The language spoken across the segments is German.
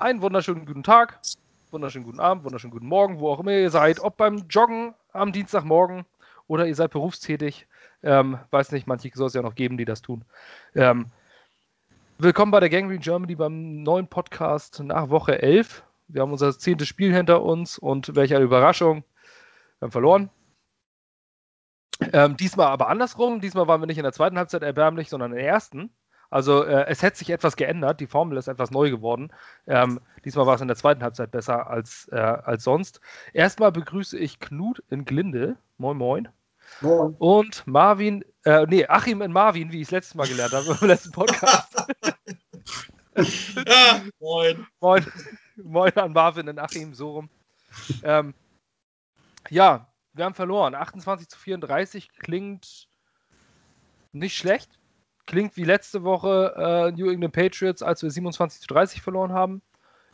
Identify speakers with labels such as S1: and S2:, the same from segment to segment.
S1: einen wunderschönen guten Tag, wunderschönen guten Abend, wunderschönen guten Morgen, wo auch immer ihr seid, ob beim Joggen am Dienstagmorgen oder ihr seid berufstätig. Ähm, weiß nicht, manche soll es ja noch geben, die das tun. Ähm, willkommen bei der Gangrene Germany beim neuen Podcast nach Woche 11. Wir haben unser zehntes Spiel hinter uns und welche Überraschung, wir haben verloren. Ähm, diesmal aber andersrum. Diesmal waren wir nicht in der zweiten Halbzeit erbärmlich, sondern in der ersten. Also äh, es hätte sich etwas geändert, die Formel ist etwas neu geworden. Ähm, diesmal war es in der zweiten Halbzeit besser als, äh, als sonst. Erstmal begrüße ich Knut in Glinde. Moin, moin. Moin. Und Marvin, äh, nee, Achim in Marvin, wie ich es letztes Mal gelernt habe im letzten Podcast. ja, moin. Moin. Moin an Marvin in Achim, so rum. Ähm, ja, wir haben verloren. 28 zu 34 klingt nicht schlecht klingt wie letzte Woche äh, New England Patriots, als wir 27 zu 30 verloren haben.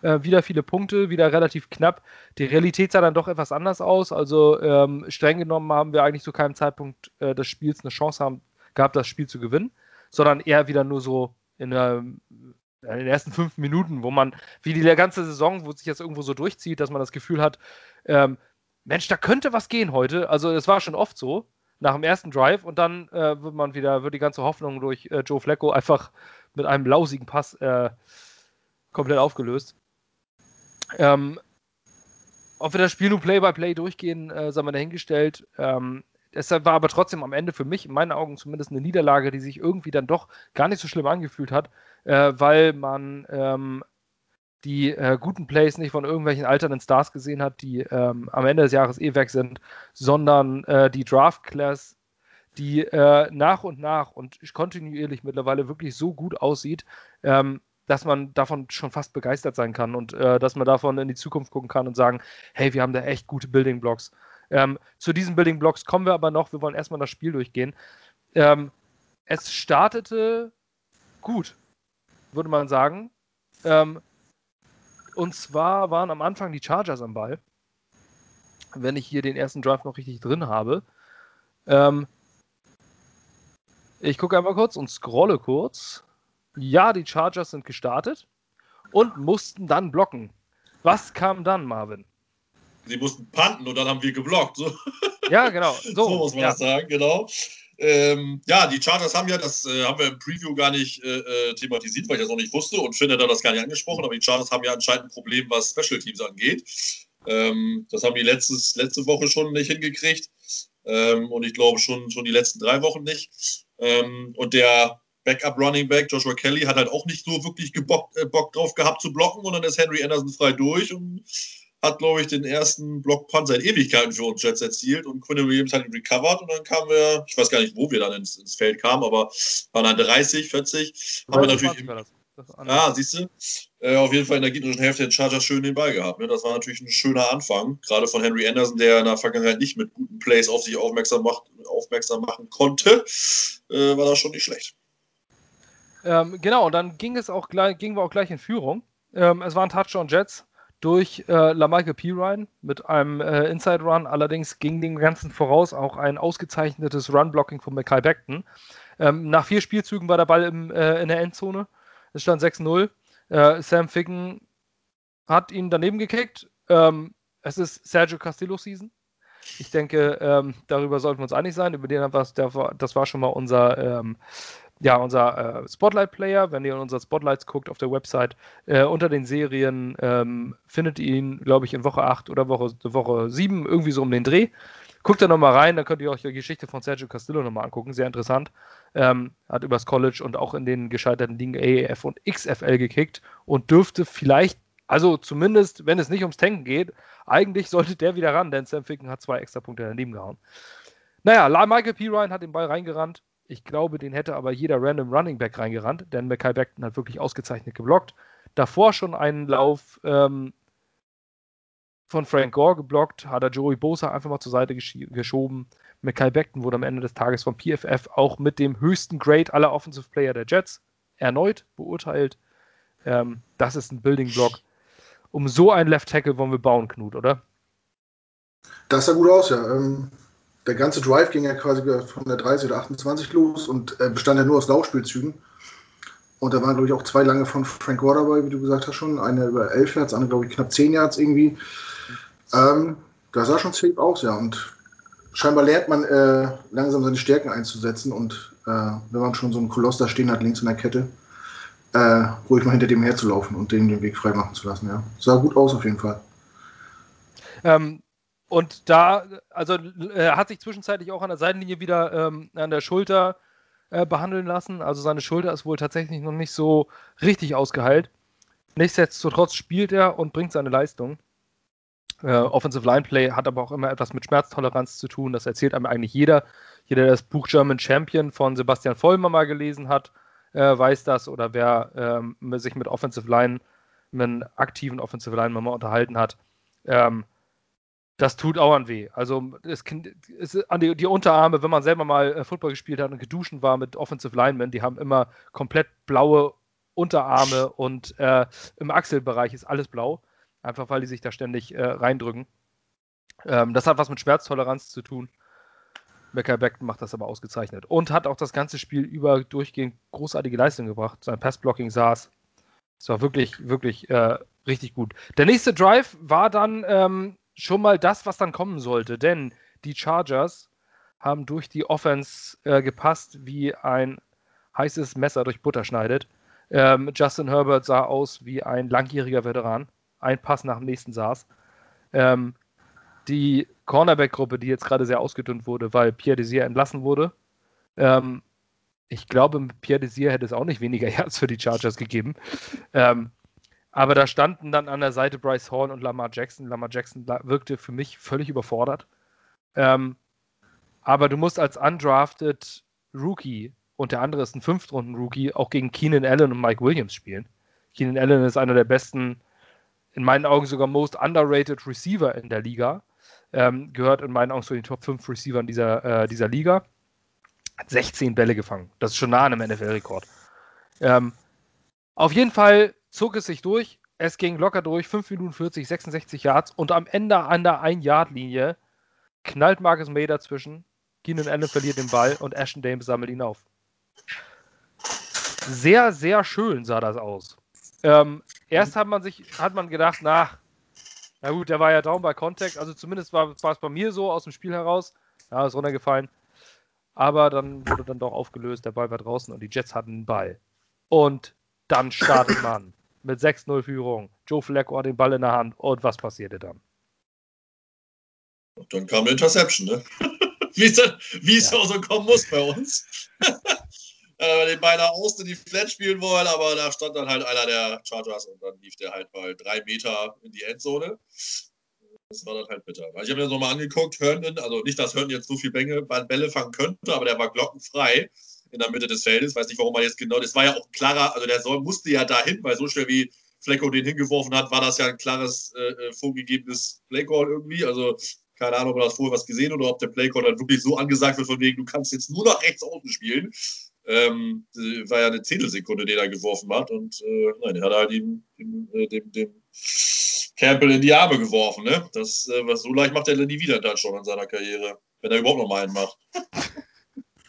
S1: Äh, wieder viele Punkte, wieder relativ knapp. Die Realität sah dann doch etwas anders aus. Also ähm, streng genommen haben wir eigentlich zu keinem Zeitpunkt äh, des Spiels eine Chance haben, gehabt, das Spiel zu gewinnen, sondern eher wieder nur so in, der, in den ersten fünf Minuten, wo man, wie die ganze Saison, wo sich jetzt irgendwo so durchzieht, dass man das Gefühl hat, ähm, Mensch, da könnte was gehen heute. Also es war schon oft so nach dem ersten Drive und dann äh, wird man wieder, wird die ganze Hoffnung durch äh, Joe Flacco einfach mit einem lausigen Pass äh, komplett aufgelöst. Ähm, ob wir das Spiel nur Play-by-Play -play durchgehen, äh, sei mal dahingestellt. Ähm, es war aber trotzdem am Ende für mich, in meinen Augen zumindest, eine Niederlage, die sich irgendwie dann doch gar nicht so schlimm angefühlt hat, äh, weil man ähm, die äh, guten Plays nicht von irgendwelchen alternden Stars gesehen hat, die ähm, am Ende des Jahres eh weg sind, sondern äh, die Draft Class, die äh, nach und nach und kontinuierlich mittlerweile wirklich so gut aussieht, ähm, dass man davon schon fast begeistert sein kann und äh, dass man davon in die Zukunft gucken kann und sagen, hey, wir haben da echt gute Building Blocks. Ähm, zu diesen Building Blocks kommen wir aber noch. Wir wollen erstmal das Spiel durchgehen. Ähm, es startete gut, würde man sagen. Ähm, und zwar waren am Anfang die Chargers am Ball. Wenn ich hier den ersten Drive noch richtig drin habe. Ähm, ich gucke einmal kurz und scrolle kurz. Ja, die Chargers sind gestartet und mussten dann blocken. Was kam dann, Marvin?
S2: Sie mussten panten und dann haben wir geblockt. So.
S1: Ja, genau.
S2: So, so muss man ja. das sagen, genau. Ähm, ja, die Chargers haben ja, das äh, haben wir im Preview gar nicht äh, äh, thematisiert, weil ich das noch nicht wusste und finde da das gar nicht angesprochen, aber die Chargers haben ja anscheinend ein Problem, was Special Teams angeht. Ähm, das haben die letztes, letzte Woche schon nicht hingekriegt ähm, und ich glaube schon, schon die letzten drei Wochen nicht. Ähm, und der Backup Running Back Joshua Kelly hat halt auch nicht so wirklich Bock, äh, Bock drauf gehabt zu blocken und dann ist Henry Anderson frei durch und hat, glaube ich, den ersten Blockpunt seit Ewigkeiten für uns Jets erzielt und Quinn Williams hat ihn recovered und dann kamen wir, ich weiß gar nicht, wo wir dann ins, ins Feld kamen, aber waren dann 30, 40. Haben wir natürlich. Im, ah, siehst du? Äh, auf jeden Fall in der gegnerischen Hälfte den Chargers schön den Ball gehabt. Ne? Das war natürlich ein schöner Anfang, gerade von Henry Anderson, der in der Vergangenheit nicht mit guten Plays auf sich aufmerksam, macht, aufmerksam machen konnte. Äh, war das schon nicht schlecht.
S1: Ähm, genau, und dann ging es auch gleich, gingen wir auch gleich in Führung. Ähm, es waren Touchdown Jets durch äh, LaMichael Pirine mit einem äh, Inside Run. Allerdings ging dem Ganzen voraus auch ein ausgezeichnetes Run-Blocking von Mackay Beckton. Ähm, nach vier Spielzügen war der Ball im, äh, in der Endzone. Es stand 6-0. Äh, Sam Ficken hat ihn daneben gekickt. Ähm, es ist Sergio Castillo Season. Ich denke, ähm, darüber sollten wir uns einig sein. Über den haben wir, das war schon mal unser ähm, ja, unser äh, Spotlight-Player, wenn ihr in unsere Spotlights guckt auf der Website, äh, unter den Serien ähm, findet ihr ihn, glaube ich, in Woche 8 oder Woche, Woche 7, irgendwie so um den Dreh. Guckt da nochmal rein, dann könnt ihr euch die Geschichte von Sergio Castillo nochmal angucken, sehr interessant. Ähm, hat übers College und auch in den gescheiterten Ligen AAF und XFL gekickt und dürfte vielleicht, also zumindest, wenn es nicht ums Tanken geht, eigentlich sollte der wieder ran, denn Sam Ficken hat zwei extra Punkte daneben gehauen. Naja, Michael P. Ryan hat den Ball reingerannt, ich glaube, den hätte aber jeder random Running Back reingerannt, denn Mackay Beckton hat wirklich ausgezeichnet geblockt. Davor schon einen Lauf ähm, von Frank Gore geblockt, hat er Joey Bosa einfach mal zur Seite gesch geschoben. Mackay Beckton wurde am Ende des Tages vom PFF auch mit dem höchsten Grade aller Offensive Player der Jets erneut beurteilt. Ähm, das ist ein Building Block. Um so einen Left Tackle wollen wir bauen, Knut, oder?
S3: Das sah gut aus, ja. Ähm, der ganze Drive ging ja quasi von der 30 oder 28 los und äh, bestand ja nur aus Laufspielzügen. Und da waren, glaube ich, auch zwei lange von Frank Gore dabei, wie du gesagt hast schon. Eine über elf Yards, andere, glaube ich, knapp zehn Yards irgendwie. Ähm, das sah schon safe aus, ja. Und scheinbar lernt man äh, langsam seine Stärken einzusetzen. Und äh, wenn man schon so einen Koloss da stehen hat, links in der Kette, äh, ruhig mal hinter dem herzulaufen und dem den Weg frei machen zu lassen, ja. Sah gut aus auf jeden Fall.
S1: Ähm, und da, also er äh, hat sich zwischenzeitlich auch an der Seitenlinie wieder ähm, an der Schulter äh, behandeln lassen. Also seine Schulter ist wohl tatsächlich noch nicht so richtig ausgeheilt. Nichtsdestotrotz spielt er und bringt seine Leistung. Äh, Offensive Line Play hat aber auch immer etwas mit Schmerztoleranz zu tun. Das erzählt einem eigentlich jeder. Jeder, der das Buch German Champion von Sebastian Vollmer mal gelesen hat, äh, weiß das. Oder wer ähm, sich mit Offensive Line, mit einem aktiven Offensive Line mal unterhalten hat, ähm, das tut auch an weh. Also es, es, an die, die, Unterarme, wenn man selber mal äh, Football gespielt hat und geduschen war mit Offensive Linemen, die haben immer komplett blaue Unterarme und äh, im Achselbereich ist alles blau, einfach weil die sich da ständig äh, reindrücken. Ähm, das hat was mit Schmerztoleranz zu tun. Becker Beckton macht das aber ausgezeichnet und hat auch das ganze Spiel über durchgehend großartige Leistung gebracht. Sein Passblocking saß. Es war wirklich, wirklich äh, richtig gut. Der nächste Drive war dann ähm, schon mal das, was dann kommen sollte. Denn die Chargers haben durch die Offense äh, gepasst, wie ein heißes Messer durch Butter schneidet. Ähm, Justin Herbert sah aus wie ein langjähriger Veteran. Ein Pass nach dem nächsten saß. Ähm, die Cornerback-Gruppe, die jetzt gerade sehr ausgedünnt wurde, weil Pierre Desir entlassen wurde. Ähm, ich glaube, mit Pierre Desir hätte es auch nicht weniger Herz für die Chargers gegeben. Ähm, aber da standen dann an der Seite Bryce Hall und Lamar Jackson. Lamar Jackson wirkte für mich völlig überfordert. Ähm, aber du musst als undrafted Rookie und der andere ist ein Fünftrunden-Rookie auch gegen Keenan Allen und Mike Williams spielen. Keenan Allen ist einer der besten, in meinen Augen sogar most underrated Receiver in der Liga. Ähm, gehört in meinen Augen zu den Top 5 Receivern dieser, äh, dieser Liga. Hat 16 Bälle gefangen. Das ist schon nah an einem NFL-Rekord. Ähm, auf jeden Fall zog es sich durch. Es ging locker durch, 5 Minuten 40, 66 Yards und am Ende an der 1-Yard-Linie knallt Marcus May dazwischen. Keenan Allen verliert den Ball und Ashton Dames sammelt ihn auf. Sehr, sehr schön sah das aus. Ähm, erst hat man sich, hat man gedacht, na, na gut, der war ja down bei Contact, also zumindest war, war es bei mir so aus dem Spiel heraus. Ja, ist runtergefallen. Aber dann wurde dann doch aufgelöst, der Ball war draußen und die Jets hatten den Ball. Und dann startet man mit 6-0 Führung. Joe Flacco hat den Ball in der Hand. Und was passierte dann?
S2: Und dann kam eine Interception, ne? wie es ja. auch so kommen muss bei uns. äh, den beinahe aus die Flat spielen wollen, aber da stand dann halt einer der Chargers und dann lief der halt mal drei Meter in die Endzone. Das war dann halt bitter. ich habe mir das nochmal angeguckt, Herndon, also nicht, dass Herndon jetzt so viele Bälle fangen könnte, aber der war glockenfrei in der Mitte des Feldes. Weiß nicht, warum er jetzt genau. Das war ja auch klarer, also der soll, musste ja dahin, weil so schnell wie Flecko den hingeworfen hat, war das ja ein klares äh, äh vorgegebenes Playcall irgendwie. Also keine Ahnung, ob er das vorher was gesehen oder ob der Playcall dann wirklich so angesagt wird, von wegen, du kannst jetzt nur nach rechts außen spielen. Ähm, war ja eine Zehntelsekunde, den er geworfen hat. Und äh, nein, der hat halt ihm, dem, äh, dem, dem Campbell in die Arme geworfen. Ne? Das, äh, was so leicht macht er dann nie wieder dann schon in seiner Karriere, wenn er überhaupt noch mal einen macht.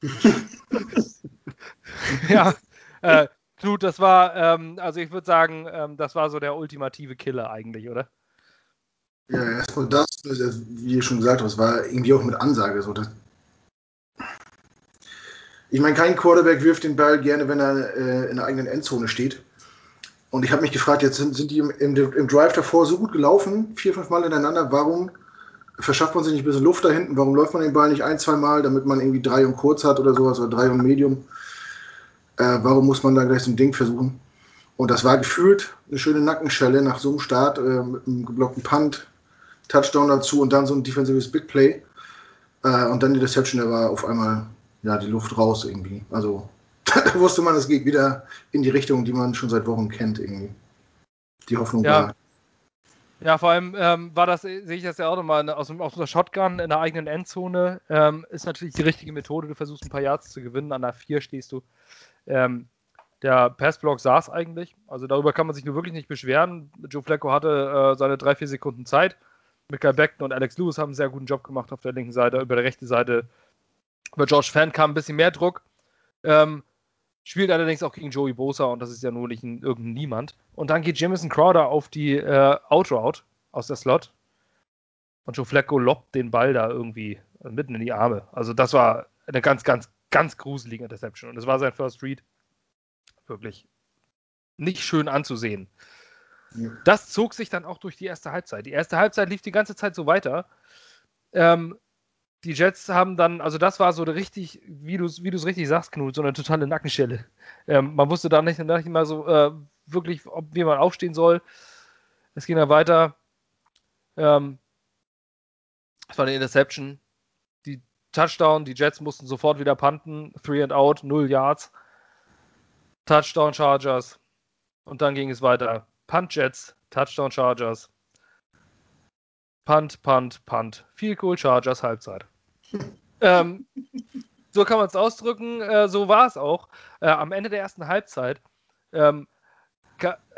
S1: ja, äh, Knut, das war, ähm, also ich würde sagen, ähm, das war so der ultimative Killer eigentlich, oder?
S3: Ja, erstmal das, wie ihr schon gesagt habt, war irgendwie auch mit Ansage so. Dass ich meine, kein Quarterback wirft den Ball gerne, wenn er äh, in der eigenen Endzone steht. Und ich habe mich gefragt, jetzt sind, sind die im, im, im, Drive davor so gut gelaufen, vier, fünf Mal hintereinander, warum verschafft man sich nicht ein bisschen Luft da hinten? Warum läuft man den Ball nicht ein, zwei Mal, damit man irgendwie drei und kurz hat oder sowas oder drei und Medium? Äh, warum muss man da gleich so ein Ding versuchen? Und das war gefühlt eine schöne Nackenschelle nach so einem Start äh, mit einem geblockten Punt, Touchdown dazu und dann so ein defensives Big Play. Äh, und dann die Deception, da war auf einmal ja, die Luft raus irgendwie. Also da wusste man, es geht wieder in die Richtung, die man schon seit Wochen kennt irgendwie. Die Hoffnung
S1: ja.
S3: war.
S1: Ja, vor allem ähm, war das, sehe ich das ja auch nochmal aus, aus einer Shotgun in der eigenen Endzone. Ähm, ist natürlich die richtige Methode. Du versuchst ein paar Yards zu gewinnen. An der 4 stehst du. Ähm, der Passblock saß eigentlich. Also darüber kann man sich nur wirklich nicht beschweren. Joe Flacco hatte äh, seine drei, vier Sekunden Zeit. Michael Beckton und Alex Lewis haben einen sehr guten Job gemacht auf der linken Seite. Über der rechten Seite über George Fan kam ein bisschen mehr Druck. Ähm, Spielt allerdings auch gegen Joey Bosa und das ist ja nur nicht ein, irgendein Niemand. Und dann geht Jamison Crowder auf die äh, Outroute aus der Slot. Und Joe Flacco lobt den Ball da irgendwie mitten in die Arme. Also das war eine ganz, ganz, ganz gruselige Interception. Und das war sein First Read. Wirklich nicht schön anzusehen. Ja. Das zog sich dann auch durch die erste Halbzeit. Die erste Halbzeit lief die ganze Zeit so weiter. Ähm, die Jets haben dann, also das war so richtig, wie du es wie richtig sagst, Knut, so eine totale Nackenschelle. Ähm, man wusste da nicht, nicht mal so äh, wirklich, ob, wie man aufstehen soll. Es ging dann weiter. Ähm, es war eine Interception. Die Touchdown, die Jets mussten sofort wieder punten. Three and out, null Yards. Touchdown Chargers. Und dann ging es weiter. Punt Jets, Touchdown Chargers. Punt, Punt, Punt. Viel cool Chargers, Halbzeit. ähm, so kann man es ausdrücken. Äh, so war es auch. Äh, am Ende der ersten Halbzeit ähm,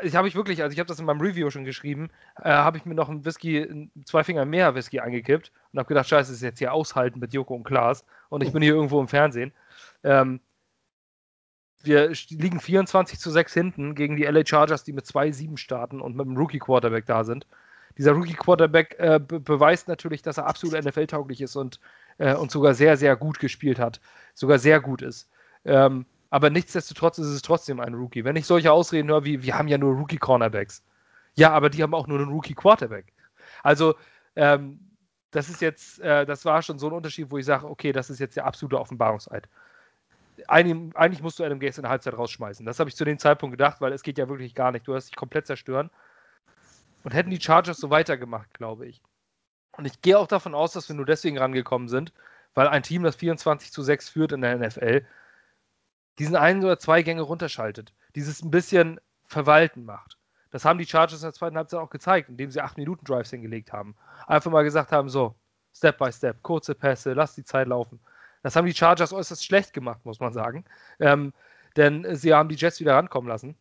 S1: ich habe ich wirklich, also ich habe das in meinem Review schon geschrieben, äh, habe ich mir noch ein Whisky, zwei Finger mehr Whisky eingekippt und habe gedacht, scheiße, ist jetzt hier aushalten mit Joko und Klaas und ich bin hier irgendwo im Fernsehen. Ähm, wir liegen 24 zu 6 hinten gegen die LA Chargers, die mit 2-7 starten und mit einem Rookie-Quarterback da sind. Dieser Rookie-Quarterback äh, be beweist natürlich, dass er absolut NFL-tauglich ist und, äh, und sogar sehr, sehr gut gespielt hat. Sogar sehr gut ist. Ähm, aber nichtsdestotrotz ist es trotzdem ein Rookie. Wenn ich solche Ausreden höre wie, wir haben ja nur Rookie-Cornerbacks. Ja, aber die haben auch nur einen Rookie-Quarterback. Also, ähm, das ist jetzt, äh, das war schon so ein Unterschied, wo ich sage, okay, das ist jetzt der absolute Offenbarungseid eigentlich, eigentlich musst du Adam Gaze in der Halbzeit rausschmeißen. Das habe ich zu dem Zeitpunkt gedacht, weil es geht ja wirklich gar nicht. Du hast dich komplett zerstören. Und hätten die Chargers so weitergemacht, glaube ich. Und ich gehe auch davon aus, dass wir nur deswegen rangekommen sind, weil ein Team, das 24 zu 6 führt in der NFL, diesen einen oder zwei Gänge runterschaltet, dieses ein bisschen Verwalten macht. Das haben die Chargers in der zweiten Halbzeit auch gezeigt, indem sie 8 Minuten Drives hingelegt haben. Einfach mal gesagt haben, so, Step by Step, kurze Pässe, lass die Zeit laufen. Das haben die Chargers äußerst schlecht gemacht, muss man sagen. Ähm, denn sie haben die Jets wieder rankommen lassen.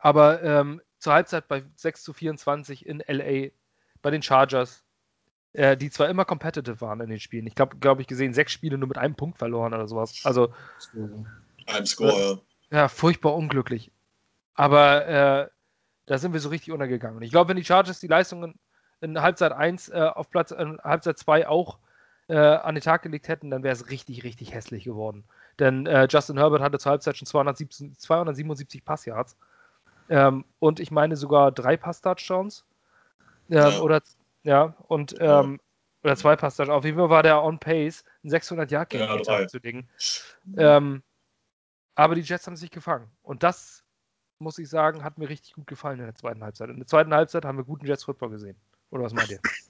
S1: Aber ähm, zur Halbzeit bei 6 zu 24 in LA bei den Chargers, äh, die zwar immer competitive waren in den Spielen. Ich glaube, glaube ich, gesehen, sechs Spiele nur mit einem Punkt verloren oder sowas. Also.
S2: Ein Score,
S1: äh, ja. furchtbar unglücklich. Aber äh, da sind wir so richtig untergegangen. Und ich glaube, wenn die Chargers die Leistungen in Halbzeit 1 äh, auf Platz, in Halbzeit 2 auch äh, an den Tag gelegt hätten, dann wäre es richtig, richtig hässlich geworden. Denn äh, Justin Herbert hatte zur Halbzeit schon 217, 277 Passyards. Ähm, und ich meine sogar drei Pass-Touchdowns. Ähm, ja. Oder, ja, und ähm, oder zwei Pass-Touchdowns. Auf jeden Fall war der on pace, ein 600 Yard ja, zu legen. Ähm, aber die Jets haben sich gefangen. Und das, muss ich sagen, hat mir richtig gut gefallen in der zweiten Halbzeit. In der zweiten Halbzeit haben wir guten Jets-Football gesehen. Oder was meint ihr?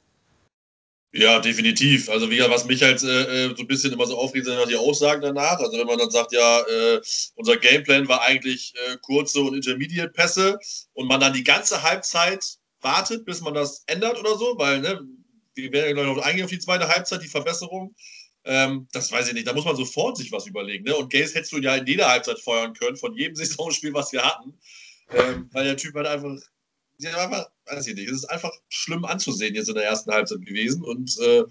S2: Ja, definitiv. Also wie was mich halt äh, äh, so ein bisschen immer so aufregt, sind halt die Aussagen danach. Also wenn man dann sagt, ja, äh, unser Gameplan war eigentlich äh, kurze und Intermediate-Pässe und man dann die ganze Halbzeit wartet, bis man das ändert oder so, weil ne, wir werden ja noch eingehen auf die zweite Halbzeit, die Verbesserung. Ähm, das weiß ich nicht. Da muss man sofort sich was überlegen. Ne? Und Gaze hättest du ja in jeder Halbzeit feuern können, von jedem Saisonspiel, was wir hatten. Ähm, weil der Typ halt einfach sie einfach, weiß ich nicht, es ist einfach schlimm anzusehen jetzt in der ersten Halbzeit gewesen. Und äh,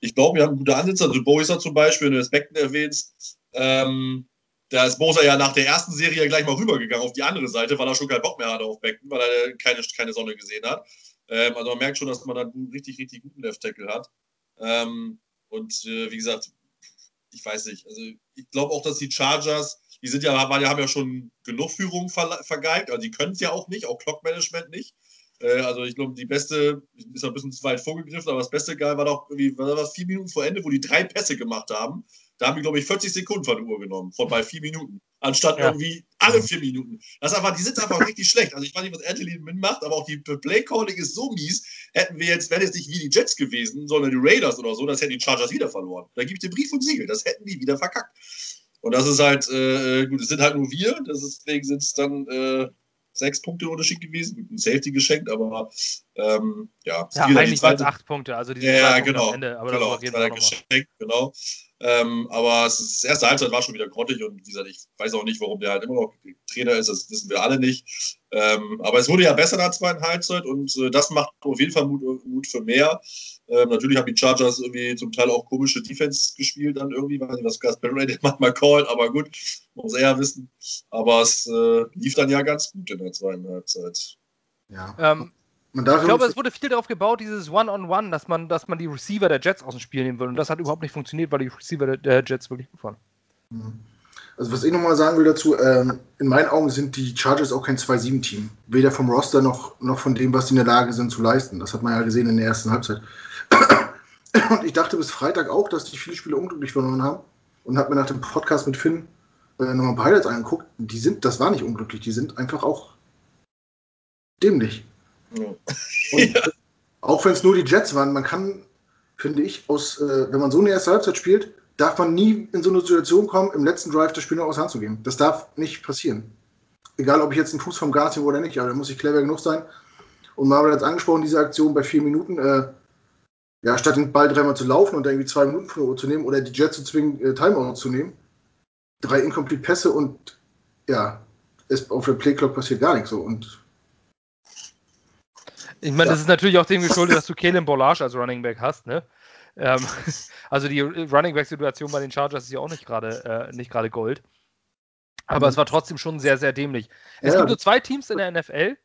S2: ich glaube, wir haben gute Ansätze. Also Boiser zum Beispiel, wenn du das Becken erwähnst, ähm, da ist Bosa ja nach der ersten Serie gleich mal rübergegangen auf die andere Seite, weil er schon keinen Bock mehr hatte auf Becken, weil er keine, keine Sonne gesehen hat. Ähm, also man merkt schon, dass man da einen richtig, richtig guten Left-Tackle hat. Ähm, und äh, wie gesagt, ich weiß nicht. Also ich glaube auch, dass die Chargers die sind ja, waren, haben ja schon genug Führungen ver, vergeigt, also die können es ja auch nicht, auch Clock-Management nicht. Äh, also ich glaube, die beste, ist ein bisschen zu weit vorgegriffen, aber das beste geil war doch irgendwie, war das vier Minuten vor Ende, wo die drei Pässe gemacht haben. Da haben die, glaube ich, 40 Sekunden von der Uhr genommen, von bei vier Minuten. Anstatt ja. irgendwie alle vier Minuten. Das einfach, die sind einfach richtig schlecht. Also ich weiß nicht, was Anthony mitmacht, aber auch die Play-Calling ist so mies. Hätten wir jetzt, wäre jetzt nicht wie die Jets gewesen, sondern die Raiders oder so, das hätten die Chargers wieder verloren. Da gebe ich dir Brief und Siegel. Das hätten die wieder verkackt. Und das ist halt, äh, gut, es sind halt nur wir, deswegen sind es dann äh, sechs Punkte Unterschied gewesen, ein Safety geschenkt, aber ähm, ja.
S1: Ja, eigentlich waren es acht Punkte, also die
S2: ja, genau, Ende, aber genau, das geschenkt, genau. Ähm, aber es ist, das erste Halbzeit war schon wieder grottig und wie gesagt, ich weiß auch nicht, warum der halt immer noch Trainer ist, das wissen wir alle nicht. Ähm, aber es wurde ja besser in der zweiten Halbzeit und äh, das macht auf jeden Fall Mut, Mut für mehr. Ähm, natürlich haben die Chargers irgendwie zum Teil auch komische Defense gespielt, dann irgendwie, weiß nicht, was Gus Barrett manchmal callt, aber gut, muss er ja wissen. Aber es äh, lief dann ja ganz gut in der zweiten Halbzeit.
S1: Ja. Ähm, ich glaube, es wurde viel darauf gebaut, dieses One-on-One, -on -One, dass, man, dass man die Receiver der Jets aus dem Spiel nehmen will. Und das hat überhaupt nicht funktioniert, weil die Receiver der Jets wirklich gut waren.
S3: Mhm. Also, was ich nochmal sagen will dazu, ähm, in meinen Augen sind die Chargers auch kein 2-7-Team. Weder vom Roster noch, noch von dem, was sie in der Lage sind zu leisten. Das hat man ja gesehen in der ersten Halbzeit. Und ich dachte bis Freitag auch, dass die viele Spiele unglücklich verloren haben. Und habe mir nach dem Podcast mit Finn äh, nochmal ein paar Highlights angeguckt. Die sind, das war nicht unglücklich, die sind einfach auch dämlich. Ja. Auch wenn es nur die Jets waren, man kann, finde ich, aus, äh, wenn man so eine erste Halbzeit spielt, darf man nie in so eine Situation kommen, im letzten Drive das Spiel noch aus Hand zu geben. Das darf nicht passieren. Egal, ob ich jetzt einen Fuß vom Gas habe oder nicht, aber da muss ich clever genug sein. Und Marvel hat es angesprochen, diese Aktion bei vier Minuten, äh, ja, statt den Ball dreimal zu laufen und irgendwie zwei Minuten von der Uhr zu nehmen oder die Jets zu zwingen, äh, Timeout zu nehmen, drei incomplete Pässe und ja, ist auf der Playclock passiert gar nichts so. Und
S1: ich meine, ja. das ist natürlich auch dem geschuldet, dass du Kalen Bollage als Running Back hast, ne? Ähm, also die Running Back-Situation bei den Chargers ist ja auch nicht gerade äh, nicht gerade Gold. Aber mhm. es war trotzdem schon sehr, sehr dämlich. Es ja. gibt nur zwei Teams in der NFL,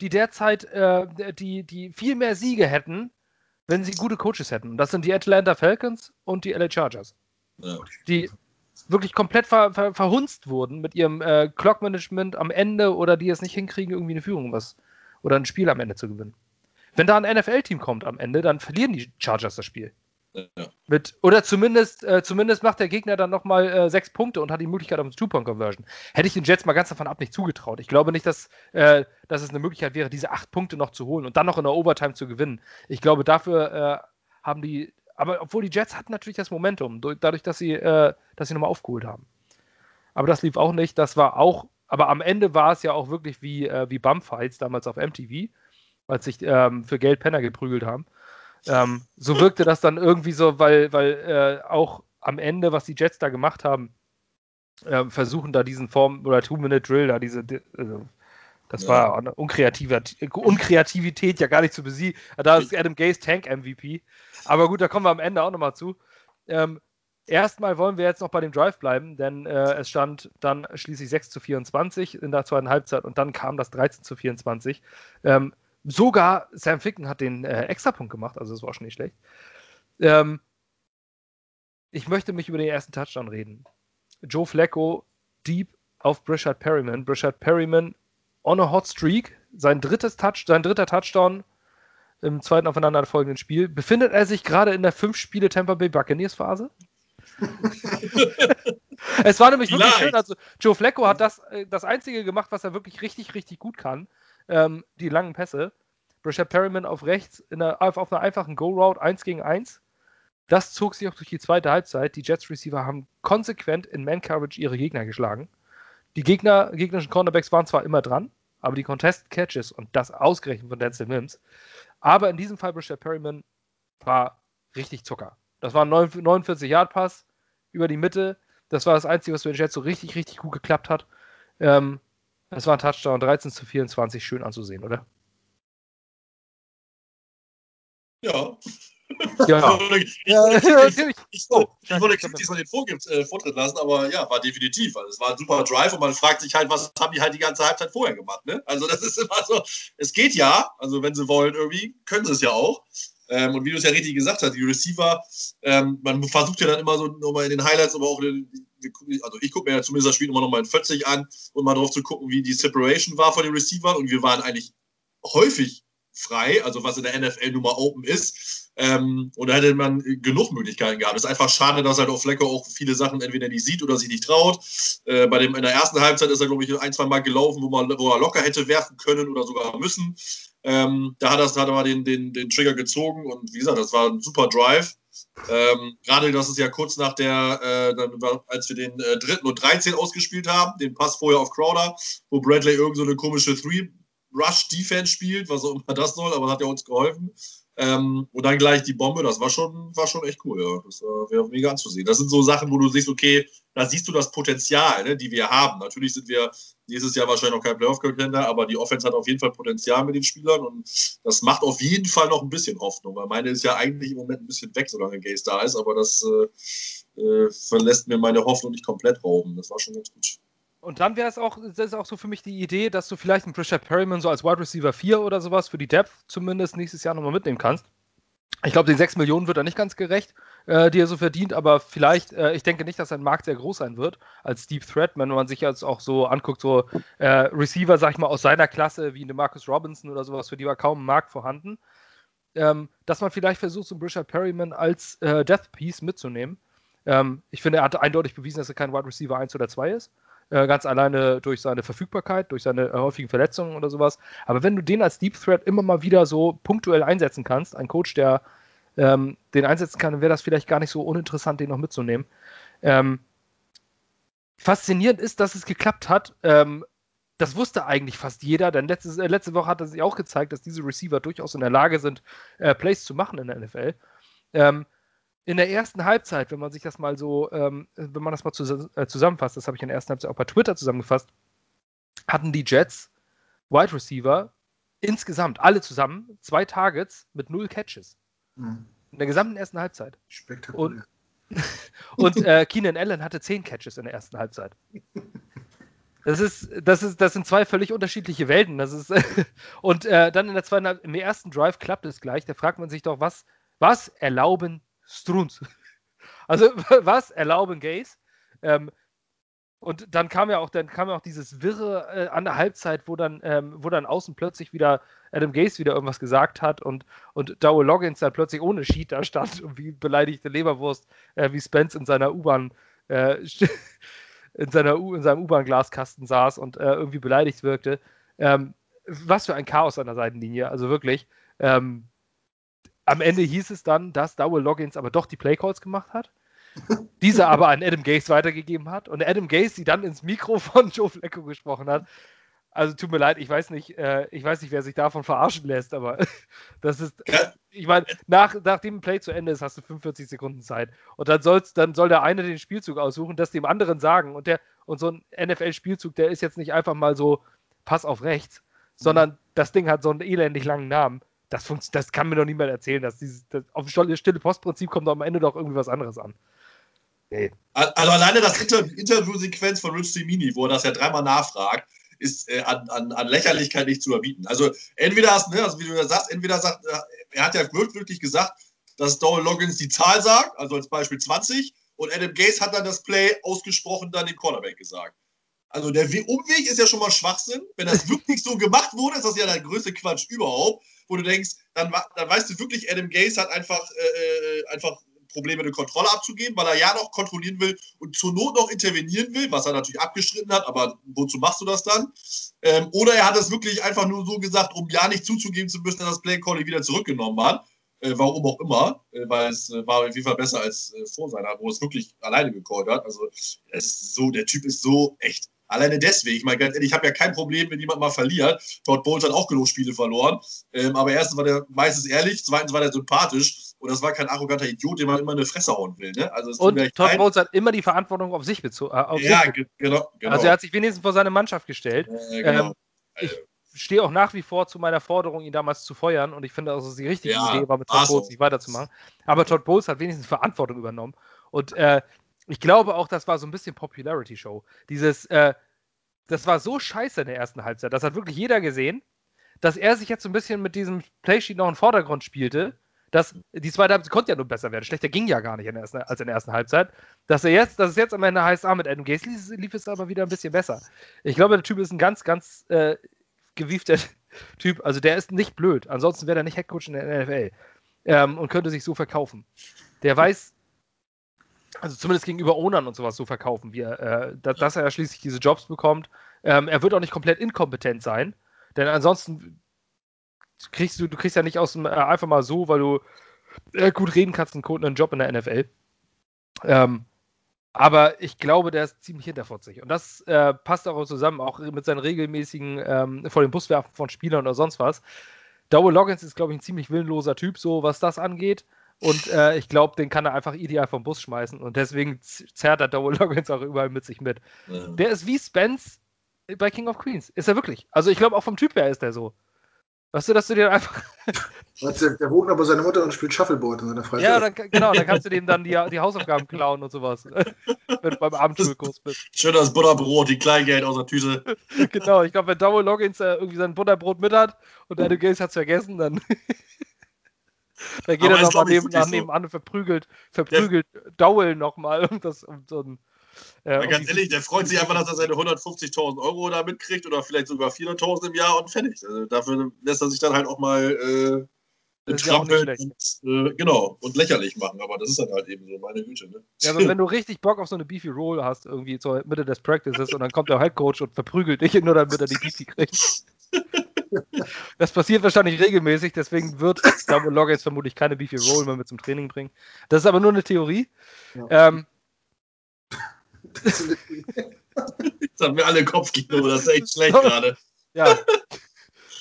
S1: die derzeit äh, die, die viel mehr Siege hätten, wenn sie gute Coaches hätten. Und das sind die Atlanta Falcons und die LA Chargers. Ja. Die wirklich komplett ver, ver, verhunzt wurden mit ihrem äh, Clock-Management am Ende oder die es nicht hinkriegen, irgendwie eine Führung was oder ein Spiel am Ende zu gewinnen. Wenn da ein NFL-Team kommt am Ende, dann verlieren die Chargers das Spiel. Ja. Mit, oder zumindest, äh, zumindest macht der Gegner dann nochmal äh, sechs Punkte und hat die Möglichkeit auf eine Two-Point-Conversion. Hätte ich den Jets mal ganz davon ab nicht zugetraut. Ich glaube nicht, dass, äh, dass es eine Möglichkeit wäre, diese acht Punkte noch zu holen und dann noch in der Overtime zu gewinnen. Ich glaube, dafür äh, haben die, aber obwohl die Jets hatten natürlich das Momentum, dadurch, dass sie, äh, dass sie nochmal aufgeholt haben. Aber das lief auch nicht. Das war auch aber am Ende war es ja auch wirklich wie, äh, wie Bumfights damals auf MTV, als sich ähm, für Geld Penner geprügelt haben. Ähm, so wirkte das dann irgendwie so, weil, weil äh, auch am Ende, was die Jets da gemacht haben, äh, versuchen da diesen Form oder Two-Minute-Drill, da diese, also, das ja. war eine Unkreativität ja gar nicht zu besiegen. Da ist Adam Gaze Tank MVP. Aber gut, da kommen wir am Ende auch nochmal zu. Ähm, Erstmal wollen wir jetzt noch bei dem Drive bleiben, denn äh, es stand dann schließlich 6 zu 24 in der zweiten Halbzeit und dann kam das 13 zu 24. Ähm, sogar Sam Ficken hat den äh, Extrapunkt gemacht, also das war schon nicht schlecht. Ähm, ich möchte mich über den ersten Touchdown reden. Joe Flacco deep auf Brishard Perryman. Brishard Perryman on a hot streak. Sein, drittes Touch, sein dritter Touchdown im zweiten aufeinanderfolgenden Spiel. Befindet er sich gerade in der fünf Spiele Tampa Bay Buccaneers Phase? es war nämlich wirklich schön. Also, Joe Flacco hat das, äh, das Einzige gemacht, was er wirklich richtig, richtig gut kann. Ähm, die langen Pässe. Brashad Perryman auf rechts in der, auf, einer einfachen Go-Route 1 gegen 1. Das zog sich auch durch die zweite Halbzeit. Die Jets Receiver haben konsequent in Man-Coverage ihre Gegner geschlagen. Die Gegner, gegnerischen Cornerbacks waren zwar immer dran, aber die Contest Catches und das ausgerechnet von Denzel Mims. Aber in diesem Fall Brashad Perryman war richtig Zucker. Das war ein 49-Yard-Pass über die Mitte. Das war das Einzige, was für den Jets so richtig, richtig gut geklappt hat. Ähm, das war ein Touchdown, 13 zu 24, schön anzusehen, oder?
S2: Ja. Ja. ich, ja, ich, ich, oh, ich wollte kritisch von den Vorgibt, äh, Vortritt lassen, aber ja, war definitiv. Also es war ein super Drive und man fragt sich halt, was haben die halt die ganze Halbzeit vorher gemacht, ne? Also das ist immer so, es geht ja, also wenn sie wollen irgendwie, können sie es ja auch. Ähm, und wie du es ja richtig gesagt hast, die Receiver, ähm, man versucht ja dann immer so nochmal in den Highlights, aber auch in, also ich gucke mir ja zumindest das Spiel immer nochmal in 40 an und mal drauf zu gucken, wie die Separation war von den Receivern. Und wir waren eigentlich häufig frei, also was in der NFL nun mal open ist. Ähm, und da hätte man genug Möglichkeiten gehabt. Es ist einfach schade, dass halt auch Flecker auch viele Sachen entweder nicht sieht oder sich nicht traut. Äh, bei dem, in der ersten Halbzeit ist er, glaube ich, ein, zwei Mal gelaufen, wo, man, wo er locker hätte werfen können oder sogar müssen. Ähm, da hat, das, hat er den, den, den Trigger gezogen und wie gesagt, das war ein super Drive. Ähm, Gerade, dass es ja kurz nach der, äh, als wir den äh, dritten und 13 ausgespielt haben, den Pass vorher auf Crowder, wo Bradley irgend so eine komische Three Rush Defense spielt, was auch immer das soll, aber hat ja uns geholfen. Ähm, und dann gleich die Bombe, das war schon, war schon echt cool, ja. Das wäre mega anzusehen. Das sind so Sachen, wo du siehst, okay, da siehst du das Potenzial, ne, die wir haben. Natürlich sind wir dieses Jahr wahrscheinlich noch kein Playoff-Contender, aber die Offense hat auf jeden Fall Potenzial mit den Spielern und das macht auf jeden Fall noch ein bisschen Hoffnung, weil meine ist ja eigentlich im Moment ein bisschen weg, solange Gaze da ist, aber das äh, äh, verlässt mir meine Hoffnung nicht komplett rauben. Das war schon ganz gut.
S1: Und dann wäre es auch, das ist auch so für mich die Idee, dass du vielleicht einen Pressure Perryman so als Wide Receiver 4 oder sowas für die Depth zumindest nächstes Jahr nochmal mitnehmen kannst. Ich glaube, den 6 Millionen wird er nicht ganz gerecht, äh, die er so verdient, aber vielleicht, äh, ich denke nicht, dass sein Markt sehr groß sein wird als Deep Threat, wenn man sich jetzt auch so anguckt, so äh, Receiver, sag ich mal, aus seiner Klasse, wie eine Marcus Robinson oder sowas, für die war kaum ein Markt vorhanden. Ähm, dass man vielleicht versucht, so einen Richard Perryman als äh, Death Piece mitzunehmen. Ähm, ich finde, er hat eindeutig bewiesen, dass er kein Wide Receiver 1 oder 2 ist. Äh, ganz alleine durch seine Verfügbarkeit, durch seine äh, häufigen Verletzungen oder sowas. Aber wenn du den als Deep Threat immer mal wieder so punktuell einsetzen kannst, ein Coach, der ähm, den einsetzen kann, dann wäre das vielleicht gar nicht so uninteressant, den noch mitzunehmen. Ähm, faszinierend ist, dass es geklappt hat. Ähm, das wusste eigentlich fast jeder, denn letztes, äh, letzte Woche hat er sich auch gezeigt, dass diese Receiver durchaus in der Lage sind, äh, Plays zu machen in der NFL. Ähm, in der ersten Halbzeit, wenn man sich das mal so, ähm, wenn man das mal zus äh, zusammenfasst, das habe ich in der ersten Halbzeit auch bei Twitter zusammengefasst, hatten die Jets Wide Receiver insgesamt, alle zusammen, zwei Targets mit null Catches. Mhm. In der gesamten ersten Halbzeit.
S3: Spektakulär.
S1: Und, und äh, Keenan Allen hatte zehn Catches in der ersten Halbzeit. Das ist, das ist, das sind zwei völlig unterschiedliche Welten. Das ist, und äh, dann in der zweiten, im ersten Drive klappt es gleich. Da fragt man sich doch, was, was erlauben Struns. Also was erlauben Gays? Ähm, und dann kam ja auch, dann kam ja auch dieses Wirre äh, an der Halbzeit, wo dann, ähm, wo dann außen plötzlich wieder Adam Gaze wieder irgendwas gesagt hat und, und Dowell Loggins dann plötzlich ohne Sheet da stand und wie beleidigte Leberwurst, äh, wie Spence in seiner U-Bahn, äh, in, seiner U in seinem U-Bahn-Glaskasten saß und äh, irgendwie beleidigt wirkte. Ähm, was für ein Chaos an der Seitenlinie, also wirklich. Ähm, am Ende hieß es dann, dass Dowell Loggins aber doch die Playcalls gemacht hat. diese aber an Adam Gaze weitergegeben hat und Adam Gaze sie dann ins Mikro von Joe Flacco gesprochen hat. Also tut mir leid, ich weiß nicht, äh, ich weiß nicht, wer sich davon verarschen lässt, aber das ist, ich meine, nach, nachdem ein Play zu Ende ist, hast du 45 Sekunden Zeit und dann soll's, dann soll der eine den Spielzug aussuchen, das dem anderen sagen und der und so ein NFL-Spielzug, der ist jetzt nicht einfach mal so Pass auf rechts, sondern das Ding hat so einen elendig langen Namen das, das kann mir doch niemand erzählen, dass dieses, das, auf das stille Postprinzip kommt am Ende doch irgendwie was anderes an.
S2: Nee. Also alleine das Inter Interviewsequenz von Rich Simini, wo er das ja dreimal nachfragt, ist äh, an, an, an, Lächerlichkeit nicht zu überbieten. Also entweder hast, ne, also wie du sagst, entweder sagt, äh, er hat ja wirklich gesagt, dass Dowell Loggins die Zahl sagt, also als Beispiel 20, und Adam Gaze hat dann das Play ausgesprochen dann den Cornerback gesagt. Also der Umweg ist ja schon mal Schwachsinn. Wenn das wirklich so gemacht wurde, ist das ja der größte Quatsch überhaupt, wo du denkst, dann, dann weißt du wirklich, Adam Gaze hat einfach, äh, äh, einfach Probleme, eine Kontrolle abzugeben, weil er ja noch kontrollieren will und zur Not noch intervenieren will, was er natürlich abgestritten hat, aber wozu machst du das dann? Ähm, oder er hat es wirklich einfach nur so gesagt, um ja nicht zuzugeben zu müssen, dass das Play Calling wieder zurückgenommen hat. Äh, warum auch immer, äh, weil es äh, war auf jeden Fall besser als äh, vor seiner, wo es wirklich alleine gecallt hat. Also es ist so, der Typ ist so echt Alleine deswegen, ich meine, ganz ehrlich, ich habe ja kein Problem, wenn jemand mal verliert. Todd Bowles hat auch genug Spiele verloren. Ähm, aber erstens war der meistens ehrlich, zweitens war der sympathisch und das war kein arroganter Idiot, dem man immer eine Fresse hauen will. Ne?
S1: Also und Todd leid. Bowles hat immer die Verantwortung auf sich bezogen. Äh,
S2: ja, sich genau, genau,
S1: Also er hat sich wenigstens vor seine Mannschaft gestellt. Äh, genau. ähm, ich stehe auch nach wie vor zu meiner Forderung, ihn damals zu feuern und ich finde, also die richtige ja, Idee war, mit Todd Bowles nicht weiterzumachen. Aber Todd Bowles hat wenigstens Verantwortung übernommen und äh, ich glaube auch, das war so ein bisschen Popularity-Show. Dieses, äh, das war so scheiße in der ersten Halbzeit, das hat wirklich jeder gesehen, dass er sich jetzt so ein bisschen mit diesem Playsheet noch im Vordergrund spielte. Dass die zweite Halbzeit konnte ja nur besser werden. Schlechter ging ja gar nicht in ersten, als in der ersten Halbzeit. Dass er jetzt, dass es jetzt am Ende heißt, ah, mit Adam Gaze lief, lief, es aber wieder ein bisschen besser. Ich glaube, der Typ ist ein ganz, ganz äh, gewiefter Typ. Also der ist nicht blöd. Ansonsten wäre er nicht Headcoach in der NFL. Ähm, und könnte sich so verkaufen. Der weiß, also zumindest gegenüber Ownern und sowas so verkaufen, wie er, äh, dass, dass, er ja schließlich diese Jobs bekommt. Ähm, er wird auch nicht komplett inkompetent sein, denn ansonsten kriegst du, du kriegst ja nicht aus dem, äh, einfach mal so, weil du äh, gut reden kannst, einen, einen Job in der NFL. Ähm, aber ich glaube, der ist ziemlich hinterfotzig. Und das äh, passt auch zusammen, auch mit seinen regelmäßigen ähm, vor dem Bus werfen von Spielern oder sonst was Double Loggins ist, glaube ich, ein ziemlich willenloser Typ, so was das angeht. Und äh, ich glaube, den kann er einfach ideal vom Bus schmeißen. Und deswegen zerrt er Double Loggins auch überall mit sich mit. Ja. Der ist wie Spence bei King of Queens. Ist er wirklich. Also ich glaube, auch vom Typ her ist er so. Weißt du, dass du dir einfach.
S3: der, der wohnt aber seine Mutter und spielt Shuffleboard in seiner
S1: Freizeit. Ja, dann, genau, dann kannst du dem dann die, die Hausaufgaben klauen und sowas. wenn du beim Abendschulkurs bist.
S2: Schön das Butterbrot, die Kleingeld aus der Tüte.
S1: genau, ich glaube, wenn Double Logins äh, irgendwie sein Butterbrot mit hat und Adam Gates hat es vergessen, dann. Da geht aber er nochmal neben, so. nebenan und verprügelt, verprügelt Dowell nochmal um das um so ein
S2: äh, ganz ehrlich, der freut sich einfach, dass er seine 150.000 Euro da mitkriegt oder vielleicht sogar 400.000 im Jahr und fertig. Also dafür lässt er sich dann halt auch mal äh, strampeln ja und, äh, genau, und lächerlich machen. Aber das ist dann halt eben so, meine Güte. Ne?
S1: Ja, aber wenn du richtig Bock auf so eine Beefy Roll hast, irgendwie zur Mitte des Practices und dann kommt der Headcoach und verprügelt dich nur damit er die Beefy kriegt. Das passiert wahrscheinlich regelmäßig, deswegen wird Double Log jetzt vermutlich keine Beefy Roll mehr mit zum Training bringen. Das ist aber nur eine Theorie. Ja. Ähm,
S2: Jetzt haben wir alle Kopfkino, das ist echt schlecht gerade.
S1: Ja.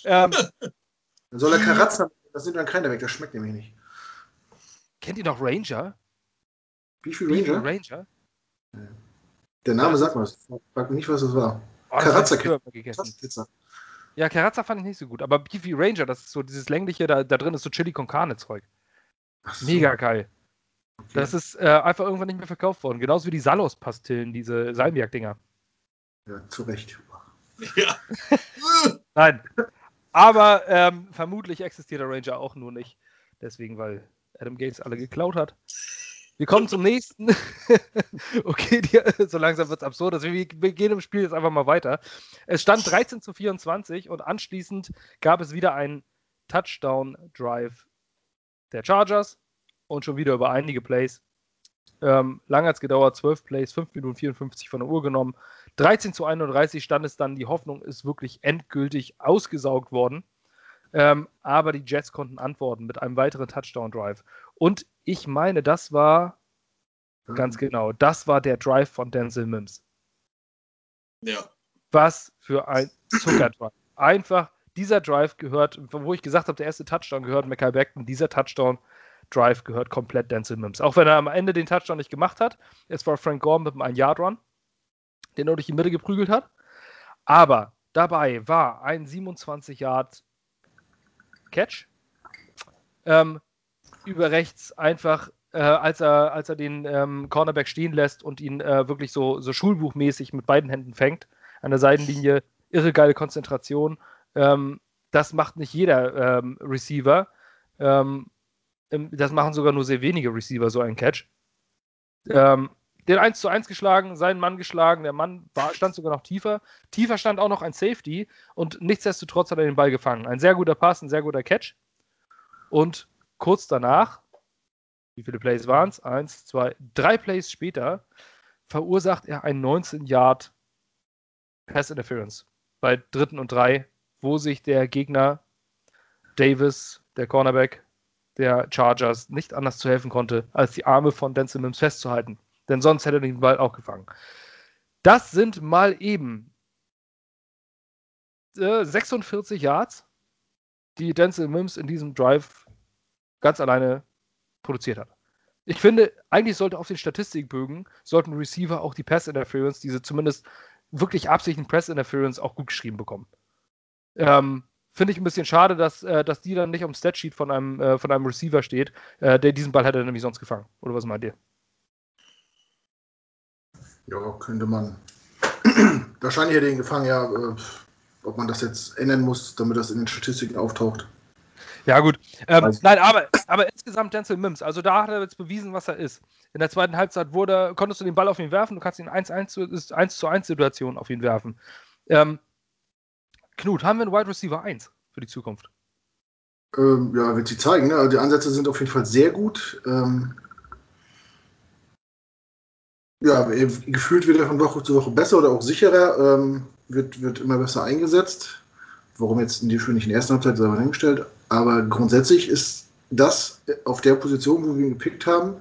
S1: ähm,
S3: dann soll er Karatza, das nimmt dann keiner weg, das schmeckt nämlich nicht.
S1: Kennt ihr noch Ranger?
S3: Beefy Ranger? Beefy Ranger? Der Name sagt mal, frag mich nicht, was das war. Oh, Karazza
S1: gegessen. Pizza. Ja, Karazza fand ich nicht so gut, aber Beefy Ranger, das ist so dieses längliche, da, da drin ist so Chili con Carne Zeug. So. Mega geil. Okay. Das ist äh, einfach irgendwann nicht mehr verkauft worden. Genauso wie die Salos-Pastillen, diese Salmiak-Dinger.
S3: Ja, zu Recht.
S2: Ja.
S1: Nein. Aber ähm, vermutlich existiert der Ranger auch nur nicht. Deswegen, weil Adam Gates alle geklaut hat. Wir kommen zum nächsten. okay, die, so langsam wird es absurd. Also wir, wir, gehen im Spiel jetzt einfach mal weiter. Es stand 13 zu 24 und anschließend gab es wieder einen Touchdown-Drive der Chargers und schon wieder über einige Plays. Ähm, lang hat es gedauert, 12 Plays, 5 Minuten 54 von der Uhr genommen. 13 zu 31 stand es dann, die Hoffnung ist wirklich endgültig ausgesaugt worden. Ähm, aber die Jets konnten antworten mit einem weiteren Touchdown-Drive. Und ich meine, das war mhm. ganz genau, das war der Drive von Denzel Mims.
S2: Ja.
S1: Was für ein Zuckerdrive. Einfach, dieser Drive gehört, wo ich gesagt habe, der erste Touchdown gehört Mackay Beckton, dieser Touchdown Drive gehört komplett Denzel Mims. Auch wenn er am Ende den Touchdown nicht gemacht hat. Es war Frank Gore mit einem 1-Yard-Run, den er durch die Mitte geprügelt hat. Aber dabei war ein 27-Yard-Catch. Ähm, über rechts einfach, äh, als, er, als er den ähm, Cornerback stehen lässt und ihn äh, wirklich so, so schulbuchmäßig mit beiden Händen fängt, an der Seitenlinie. Irre geile Konzentration. Ähm, das macht nicht jeder ähm, Receiver. Ähm, das machen sogar nur sehr wenige Receiver, so einen Catch. Ähm, den 1 zu 1 geschlagen, seinen Mann geschlagen, der Mann war, stand sogar noch tiefer. Tiefer stand auch noch ein Safety und nichtsdestotrotz hat er den Ball gefangen. Ein sehr guter Pass, ein sehr guter Catch. Und kurz danach, wie viele Plays waren es? Eins, zwei, drei Plays später, verursacht er ein 19 Yard Pass Interference bei dritten und drei, wo sich der Gegner Davis, der Cornerback, der Chargers nicht anders zu helfen konnte, als die Arme von Denzel Mims festzuhalten. Denn sonst hätte er den Ball auch gefangen. Das sind mal eben äh, 46 Yards, die Denzel Mims in diesem Drive ganz alleine produziert hat. Ich finde, eigentlich sollte auf den Statistikbögen sollten Receiver auch die Pass Interference, diese zumindest wirklich absichtlichen Press Interference auch gut geschrieben bekommen. Ähm, Finde ich ein bisschen schade, dass, äh, dass die dann nicht am Statsheet von einem, äh, von einem Receiver steht, äh, der diesen Ball hätte nämlich sonst gefangen. Oder was meint ihr?
S3: Ja, könnte man. Wahrscheinlich hätte ihn gefangen, ja. Äh, ob man das jetzt ändern muss, damit das in den Statistiken auftaucht.
S1: Ja, gut. Ähm, nein, aber, aber insgesamt Denzel Mims. Also da hat er jetzt bewiesen, was er ist. In der zweiten Halbzeit wurde, konntest du den Ball auf ihn werfen, du kannst ihn 1-1 zu 1 Situation auf ihn werfen. Ähm, Knut, haben wir einen Wide Receiver 1 für die Zukunft?
S3: Ähm, ja, wird sie zeigen. Ne? Also die Ansätze sind auf jeden Fall sehr gut. Ähm, ja, gefühlt wird er von Woche zu Woche besser oder auch sicherer. Ähm, wird, wird immer besser eingesetzt. Warum jetzt in die nicht in der ersten Halbzeit selber hingestellt. Aber grundsätzlich ist das auf der Position, wo wir ihn gepickt haben,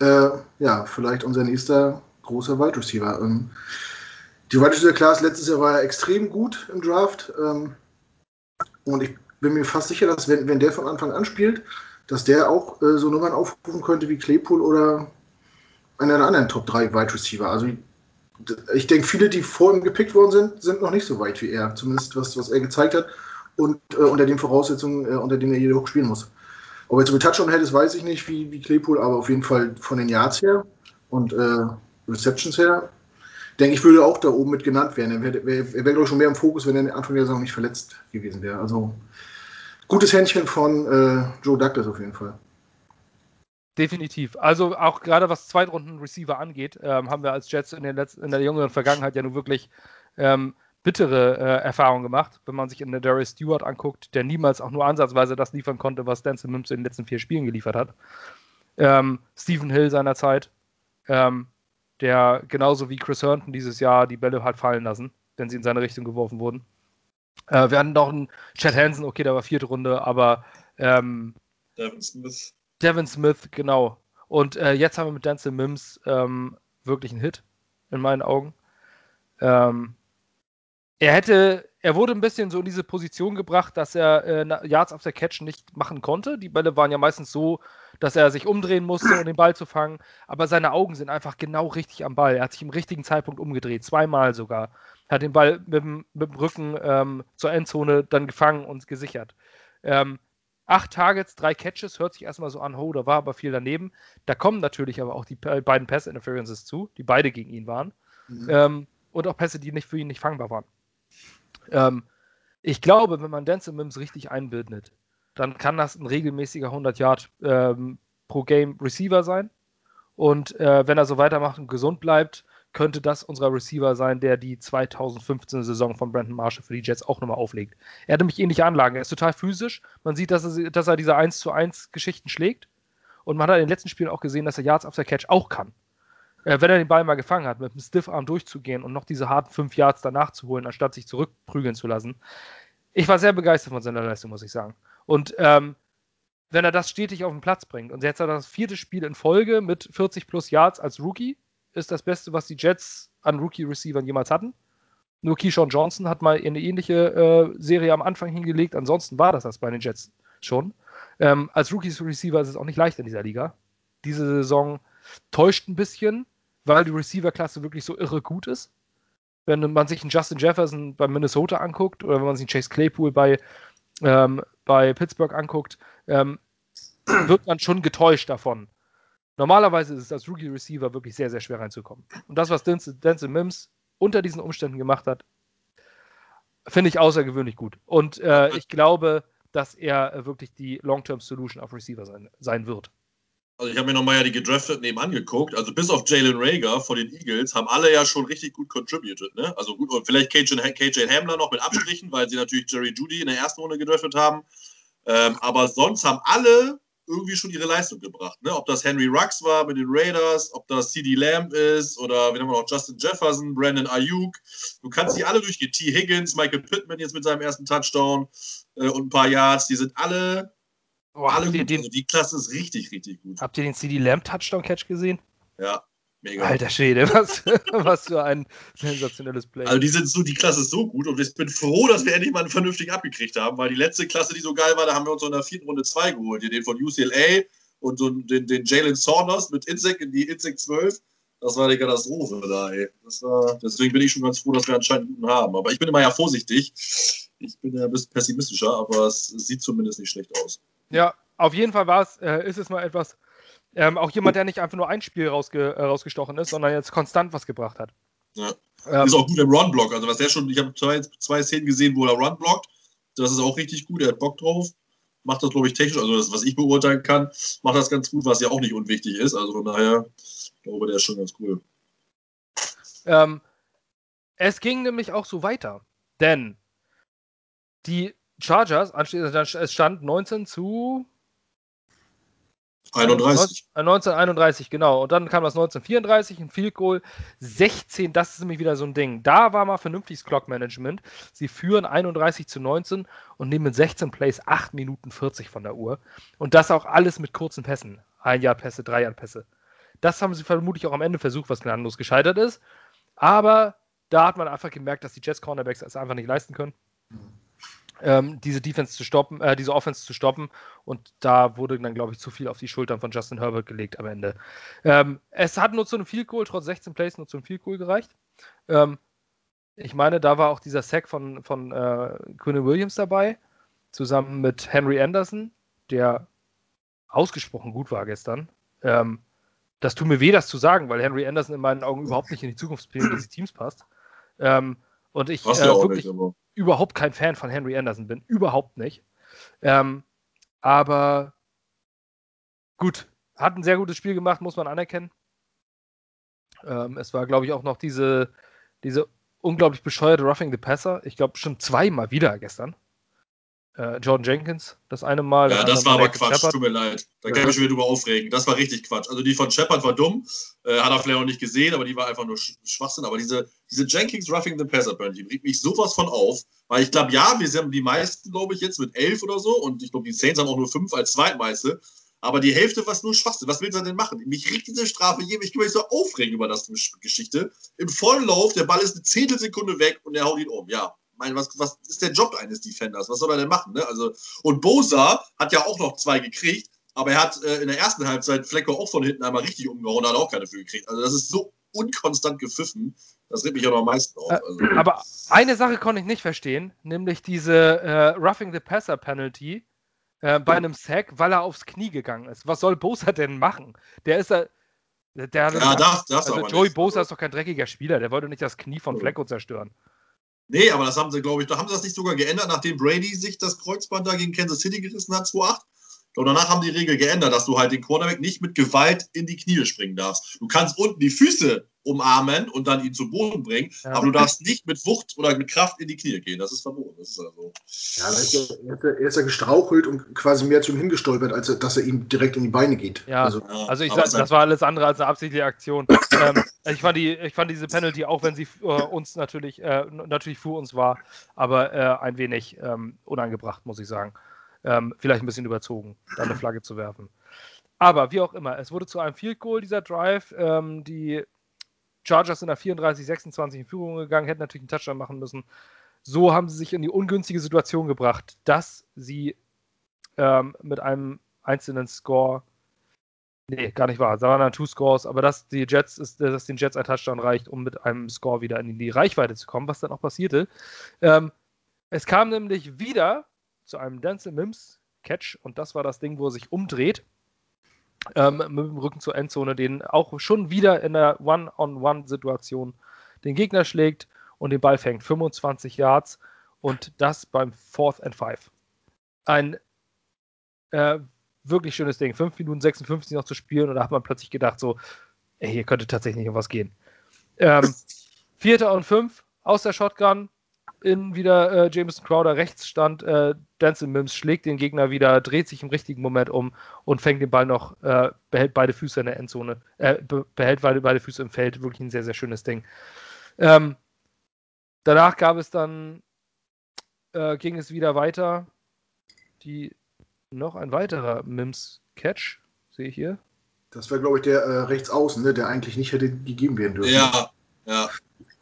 S3: äh, ja, vielleicht unser nächster großer Wide Receiver. Ähm, die Wide Receiver Class letztes Jahr war ja extrem gut im Draft. Ähm, und ich bin mir fast sicher, dass wenn, wenn der von Anfang an spielt, dass der auch äh, so Nummern aufrufen könnte wie Claypool oder einer der anderen Top 3 Wide Receiver. Also ich denke, viele, die vor ihm gepickt worden sind, sind noch nicht so weit wie er. Zumindest was, was er gezeigt hat und äh, unter den Voraussetzungen, äh, unter denen er jedoch spielen muss. Ob er mit Touchdown hätte, weiß ich nicht, wie, wie Claypool, aber auf jeden Fall von den Yards her und äh, Receptions her, denke ich, würde auch da oben mit genannt werden. Er wäre, wär, wär, glaube ich, schon mehr im Fokus, wenn er Anfang der Saison nicht verletzt gewesen wäre. Also gutes Händchen von äh, Joe Douglas auf jeden Fall.
S1: Definitiv. Also auch gerade was Zweitrunden-Receiver angeht, ähm, haben wir als Jets in, in, der jüngeren Vergangenheit ja nur wirklich ähm, bittere äh, Erfahrungen gemacht, wenn man sich in der Darius Stewart anguckt, der niemals auch nur ansatzweise das liefern konnte, was Denzel Mims in den letzten vier Spielen geliefert hat. Ähm, Stephen Hill seinerzeit, ähm, der genauso wie Chris Herndon dieses Jahr die Bälle hat fallen lassen, wenn sie in seine Richtung geworfen wurden. Äh, wir hatten noch einen Chad Hansen, okay, der war vierte Runde, aber ähm,
S2: Devin Smith.
S1: Devin Smith, genau. Und äh, jetzt haben wir mit Denzel Mims ähm, wirklich einen Hit, in meinen Augen. Ähm, er hätte, er wurde ein bisschen so in diese Position gebracht, dass er äh, Yards auf der Catch nicht machen konnte. Die Bälle waren ja meistens so, dass er sich umdrehen musste, um den Ball zu fangen. Aber seine Augen sind einfach genau richtig am Ball. Er hat sich im richtigen Zeitpunkt umgedreht, zweimal sogar. Hat den Ball mit dem, mit dem Rücken ähm, zur Endzone dann gefangen und gesichert. Ähm, acht Targets, drei Catches, hört sich erstmal so an, oh, da war aber viel daneben. Da kommen natürlich aber auch die beiden Pass-Interferences zu, die beide gegen ihn waren. Mhm. Ähm, und auch Pässe, die nicht für ihn nicht fangbar waren. Ähm, ich glaube, wenn man Denzel Mims richtig einbindet, dann kann das ein regelmäßiger 100 Yard ähm, pro Game Receiver sein. Und äh, wenn er so weitermacht und gesund bleibt, könnte das unser Receiver sein, der die 2015 Saison von Brandon Marshall für die Jets auch nochmal auflegt. Er hat nämlich ähnliche Anlagen. Er ist total physisch. Man sieht, dass er, dass er diese 1 zu 1 Geschichten schlägt. Und man hat in den letzten Spielen auch gesehen, dass er Yards after Catch auch kann äh, wenn er den Ball mal gefangen hat, mit dem Stiffarm durchzugehen und noch diese harten fünf Yards danach zu holen, anstatt sich zurückprügeln zu lassen. Ich war sehr begeistert von seiner Leistung, muss ich sagen. Und ähm, wenn er das stetig auf den Platz bringt und jetzt hat er das vierte Spiel in Folge mit 40 plus Yards als Rookie, ist das Beste, was die Jets an Rookie-Receivern jemals hatten. Nur Keyshawn Johnson hat mal eine ähnliche äh, Serie am Anfang hingelegt. Ansonsten war das das bei den Jets schon. Ähm, als Rookie-Receiver ist es auch nicht leicht in dieser Liga. Diese Saison täuscht ein bisschen weil die Receiver-Klasse wirklich so irre gut ist. Wenn man sich einen Justin Jefferson bei Minnesota anguckt oder wenn man sich einen Chase Claypool bei, ähm, bei Pittsburgh anguckt, ähm, wird man schon getäuscht davon. Normalerweise ist es als Rookie-Receiver wirklich sehr, sehr schwer reinzukommen. Und das, was Denzel, Mims unter diesen Umständen gemacht hat, finde ich außergewöhnlich gut. Und äh, ich glaube, dass er wirklich die Long-Term-Solution auf Receiver sein, sein wird.
S2: Also ich habe mir nochmal ja die gedrafteten nebenan angeguckt. Also bis auf Jalen Rager von den Eagles haben alle ja schon richtig gut contributed. Ne? Also gut, und vielleicht KJ, KJ Hamler noch mit Abstrichen, weil sie natürlich Jerry Judy in der ersten Runde gedraftet haben. Ähm, aber sonst haben alle irgendwie schon ihre Leistung gebracht. Ne? Ob das Henry Rux war mit den Raiders, ob das CD Lamb ist oder wir haben noch Justin Jefferson, Brandon Ayuk. Du kannst sie alle durchgehen. T. Higgins, Michael Pittman jetzt mit seinem ersten Touchdown äh, und ein paar Yards. Die sind alle
S1: Oh, Alle gut. Den,
S2: also die Klasse ist richtig, richtig gut.
S1: Habt ihr den CD Lamb Touchdown Catch gesehen?
S2: Ja,
S1: mega. Alter Schwede, was, was für ein sensationelles Play.
S2: Also die sind so, die Klasse ist so gut und ich bin froh, dass wir endlich mal einen vernünftigen abgekriegt haben, weil die letzte Klasse, die so geil war, da haben wir uns in der vierten Runde zwei geholt. Den von UCLA und so den, den Jalen Saunders mit Insect in die Insect 12. Das war die Katastrophe da, ey. War, deswegen bin ich schon ganz froh, dass wir anscheinend einen guten haben. Aber ich bin immer ja vorsichtig. Ich bin ja ein bisschen pessimistischer, aber es sieht zumindest nicht schlecht aus.
S1: Ja, auf jeden Fall war es, äh, ist es mal etwas, ähm, auch jemand, der nicht einfach nur ein Spiel rausge äh, rausgestochen ist, sondern jetzt konstant was gebracht hat.
S2: Ja. Ähm, ist auch gut im Run-Block. Also was der schon, ich habe zwei, zwei Szenen gesehen, wo er Run blockt. Das ist auch richtig gut, er hat Bock drauf. Macht das, glaube ich, technisch, also das, was ich beurteilen kann, macht das ganz gut, was ja auch nicht unwichtig ist. Also von daher, ich glaube, der ist schon ganz cool.
S1: Ähm, es ging nämlich auch so weiter. Denn die Chargers, es stand 19 zu
S2: 31.
S1: 1931, genau. Und dann kam das 1934, ein Field Goal. 16, das ist nämlich wieder so ein Ding. Da war mal vernünftiges Clock-Management. Sie führen 31 zu 19 und nehmen mit 16 Plays 8 Minuten 40 von der Uhr. Und das auch alles mit kurzen Pässen. Ein Jahr Pässe, drei Jahr Pässe. Das haben sie vermutlich auch am Ende versucht, was gnadenlos gescheitert ist. Aber da hat man einfach gemerkt, dass die Jets Cornerbacks es einfach nicht leisten können. Ähm, diese Defense zu stoppen, äh, diese Offense zu stoppen. Und da wurde dann, glaube ich, zu viel auf die Schultern von Justin Herbert gelegt am Ende. Ähm, es hat nur zu einem Field Goal, trotz 16 Plays, nur zu einem Field Goal gereicht. Ähm, ich meine, da war auch dieser Sack von, von äh, Quinn Williams dabei, zusammen mit Henry Anderson, der ausgesprochen gut war gestern. Ähm, das tut mir weh, das zu sagen, weil Henry Anderson in meinen Augen überhaupt nicht in die Zukunftspläne dieses Teams passt. Ähm, und ich äh, wirklich nicht, überhaupt kein Fan von Henry Anderson bin. Überhaupt nicht. Ähm, aber gut, hat ein sehr gutes Spiel gemacht, muss man anerkennen. Ähm, es war, glaube ich, auch noch diese, diese unglaublich bescheuerte Roughing the Passer. Ich glaube, schon zweimal wieder gestern äh, Jordan Jenkins das eine Mal.
S2: Ja, das war aber Quatsch, Shepard. tut mir leid. Da kann ich mich wieder drüber aufregen. Das war richtig Quatsch. Also die von Shepard war dumm, äh, hat er vielleicht auch nicht gesehen, aber die war einfach nur Schwachsinn. Aber diese, diese Jenkins Roughing the Passer die bringt mich sowas von auf, weil ich glaube, ja, wir haben die meisten, glaube ich, jetzt mit elf oder so und ich glaube, die Saints haben auch nur fünf als Zweitmeiste. Aber die Hälfte war nur Schwachsinn. Was will er denn machen? Mich riecht diese Strafe jedem. Ich kann mich so aufregen über das Geschichte. Im vollen Lauf, der Ball ist eine Zehntelsekunde weg und er haut ihn um. Ja, meine, was, was ist der Job eines Defenders? Was soll er denn machen? Ne? Also, und Bosa hat ja auch noch zwei gekriegt, aber er hat äh, in der ersten Halbzeit Flecker auch von hinten einmal richtig umgehauen, hat auch keine für gekriegt. Also das ist so unkonstant gepfiffen. Das regt mich ja noch am meisten auf. Äh,
S1: also. Aber eine Sache konnte ich nicht verstehen, nämlich diese äh, Roughing the Passer Penalty äh, bei einem Sack, weil er aufs Knie gegangen ist. Was soll Bosa denn machen? Der ist ja. Der, der
S2: ja, darf, darfst
S1: also Joey nicht. Bosa ist doch kein dreckiger Spieler, der wollte nicht das Knie von Flecko zerstören.
S2: Nee, aber das haben sie, glaube ich, da haben sie das nicht sogar geändert, nachdem Brady sich das Kreuzband da gegen Kansas City gerissen hat, 2-8. Und danach haben die Regel geändert, dass du halt den Quarterback nicht mit Gewalt in die Knie springen darfst. Du kannst unten die Füße umarmen und dann ihn zu Boden bringen, ja. aber du darfst nicht mit Wucht oder mit Kraft in die Knie gehen. Das ist verboten. Das ist also
S3: ja, er, ist ja gestrauchelt und quasi mehr zu ihm hingestolpert, als dass er ihm direkt in die Beine geht.
S1: Ja, also, also ich sag, das war alles andere als eine absichtliche Aktion. ähm, ich, fand die, ich fand diese Penalty, auch wenn sie äh, uns natürlich, äh, natürlich für uns war, aber äh, ein wenig ähm, unangebracht, muss ich sagen ähm, vielleicht ein bisschen überzogen, da eine Flagge zu werfen. Aber wie auch immer, es wurde zu einem Field Goal dieser Drive. Ähm, die Chargers sind nach 34-26 in Führung gegangen, hätten natürlich einen Touchdown machen müssen. So haben sie sich in die ungünstige Situation gebracht, dass sie ähm, mit einem einzelnen Score, nee, gar nicht wahr, waren dann Two Scores, aber dass, die Jets ist, dass den Jets ein Touchdown reicht, um mit einem Score wieder in die Reichweite zu kommen, was dann auch passierte. Ähm, es kam nämlich wieder zu einem Denzel Mims Catch und das war das Ding, wo er sich umdreht. Ähm, mit dem Rücken zur Endzone, den auch schon wieder in der One-on-One-Situation den Gegner schlägt und den Ball fängt. 25 Yards und das beim Fourth and Five. Ein äh, wirklich schönes Ding. 5 Minuten 56 noch zu spielen und da hat man plötzlich gedacht, so, ey, hier könnte tatsächlich noch was gehen. Ähm, Vierter und fünf aus der Shotgun, innen wieder äh, Jameson Crowder, rechts stand äh, Denzel Mims, schlägt den Gegner wieder, dreht sich im richtigen Moment um und fängt den Ball noch, äh, behält beide Füße in der Endzone, äh, behält beide, beide Füße im Feld, wirklich ein sehr, sehr schönes Ding. Ähm, danach gab es dann, äh, ging es wieder weiter, die, noch ein weiterer Mims-Catch, sehe ich hier.
S3: Das war, glaube ich, der äh, rechts außen, ne, der eigentlich nicht hätte gegeben werden dürfen.
S2: Ja, ja.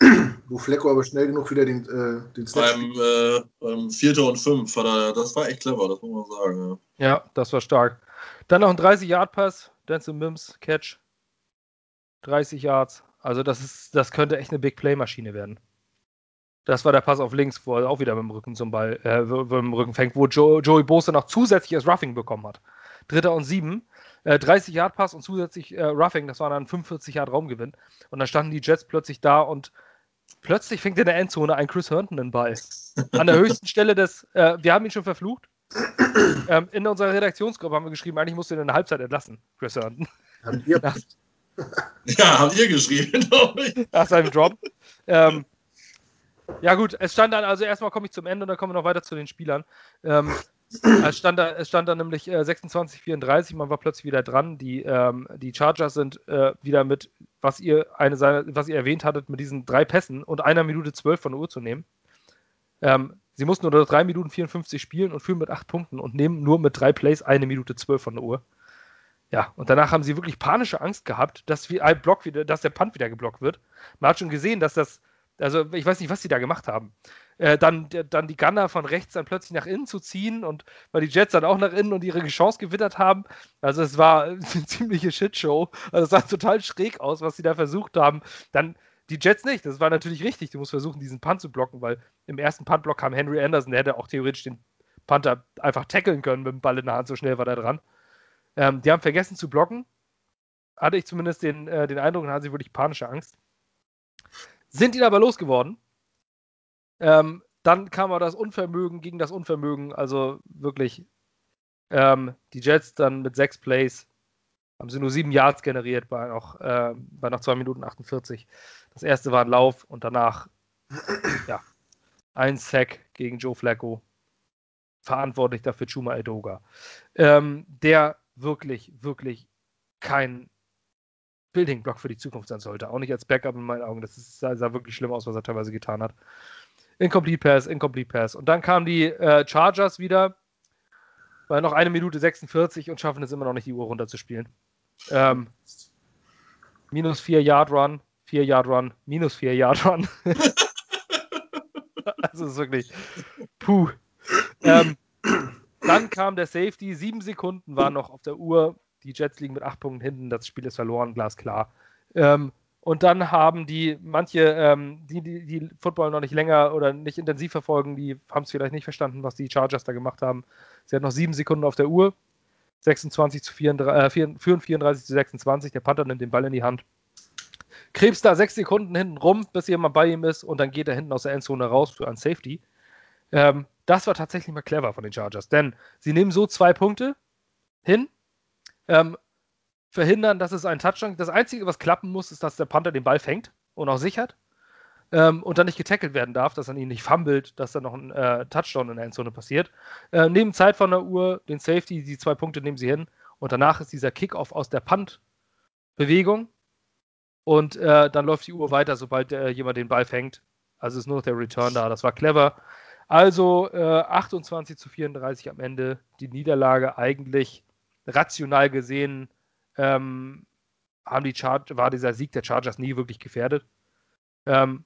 S3: Wo Flecko aber schnell genug wieder den, äh, den
S2: Snap beim, äh, beim Vierter und Fünf er, das war echt clever, das muss man sagen.
S1: Ja, ja das war stark. Dann noch ein 30-Yard-Pass, Denzel Mims, Catch. 30 Yards. Also das ist, das könnte echt eine Big Play-Maschine werden. Das war der Pass auf links, wo er auch wieder mit dem Rücken zum Ball, äh, mit dem Rücken fängt, wo Joe, Joey Bose noch zusätzliches Roughing bekommen hat. Dritter und sieben. 30 äh, Yard Pass und zusätzlich äh, Roughing, das war dann 45 Yard Raumgewinn. Und dann standen die Jets plötzlich da und plötzlich fängt in der Endzone ein Chris Herndon den Ball. An der höchsten Stelle des, äh, wir haben ihn schon verflucht. Ähm, in unserer Redaktionsgruppe haben wir geschrieben, eigentlich musst du ihn in der Halbzeit entlassen, Chris Herndon.
S2: Haben ihr? Nach, ja, haben ihr geschrieben, glaube ich.
S1: Nach seinem Drop. Ähm, ja, gut, es stand dann, also erstmal komme ich zum Ende und dann kommen wir noch weiter zu den Spielern. Ähm, es stand da, es stand da nämlich äh, 26, 34, man war plötzlich wieder dran. Die, ähm, die Chargers sind äh, wieder mit, was ihr, eine was ihr erwähnt hattet, mit diesen drei Pässen und einer Minute zwölf von der Uhr zu nehmen. Ähm, sie mussten nur drei Minuten 54 spielen und führen mit acht Punkten und nehmen nur mit drei Plays eine Minute zwölf von der Uhr. Ja, und danach haben sie wirklich panische Angst gehabt, dass ein Block wieder, dass der Punt wieder geblockt wird. Man hat schon gesehen, dass das, also ich weiß nicht, was sie da gemacht haben. äh, dann, dann die Gunner von rechts dann plötzlich nach innen zu ziehen und weil die Jets dann auch nach innen und ihre Chance gewittert haben. Also es war eine ziemliche Shitshow. Also es sah total schräg aus, was sie da versucht haben. Dann die Jets nicht. Das war natürlich richtig. Du musst versuchen, diesen Punt zu blocken, weil im ersten Puntblock kam Henry Anderson, der hätte auch theoretisch den Panther einfach tackeln können mit dem Ball in der Hand, so schnell war der dran. Ähm, die haben vergessen zu blocken. Hatte ich zumindest den, äh, den Eindruck, da hatten sie wirklich panische Angst. Sind ihn aber losgeworden. Ähm, dann kam aber das Unvermögen gegen das Unvermögen. Also wirklich, ähm, die Jets dann mit sechs Plays haben sie nur sieben Yards generiert bei noch, äh, bei noch zwei Minuten 48. Das erste war ein Lauf und danach ja, ein Sack gegen Joe Flacco. Verantwortlich dafür Chuma Edoga. Ähm, der wirklich, wirklich kein Building Block für die Zukunft sein sollte. Auch nicht als Backup in meinen Augen. Das ist, sah, sah wirklich schlimm aus, was er teilweise getan hat. Incomplete Pass, Incomplete Pass. Und dann kamen die äh, Chargers wieder bei noch eine Minute 46 und schaffen es immer noch nicht, die Uhr runterzuspielen. Ähm, minus 4 Yard Run, 4 Yard Run, minus 4 Yard Run. also ist wirklich puh. Ähm, dann kam der Safety, sieben Sekunden waren noch auf der Uhr. Die Jets liegen mit acht Punkten hinten, das Spiel ist verloren, glasklar. Ähm, und dann haben die, manche, ähm, die, die, die Football noch nicht länger oder nicht intensiv verfolgen, die haben es vielleicht nicht verstanden, was die Chargers da gemacht haben. Sie hatten noch sieben Sekunden auf der Uhr. 26 zu 34, äh, 34 zu 26. Der Panther nimmt den Ball in die Hand. Krebs da sechs Sekunden hinten rum, bis jemand bei ihm ist und dann geht er hinten aus der Endzone raus für ein Safety. Ähm, das war tatsächlich mal clever von den Chargers, denn sie nehmen so zwei Punkte hin, ähm, verhindern, dass es ein Touchdown Das Einzige, was klappen muss, ist, dass der Panther den Ball fängt und auch sichert ähm, und dann nicht getackelt werden darf, dass er ihn nicht fummelt, dass dann noch ein äh, Touchdown in der Endzone passiert. Äh, nehmen Zeit von der Uhr, den Safety, die zwei Punkte nehmen sie hin und danach ist dieser Kickoff aus der Punt-Bewegung und äh, dann läuft die Uhr weiter, sobald jemand den Ball fängt. Also ist nur noch der Return da. Das war clever. Also 28 äh, zu 34 am Ende. Die Niederlage eigentlich rational gesehen ähm, haben die Char war dieser Sieg der Chargers nie wirklich gefährdet. Ähm,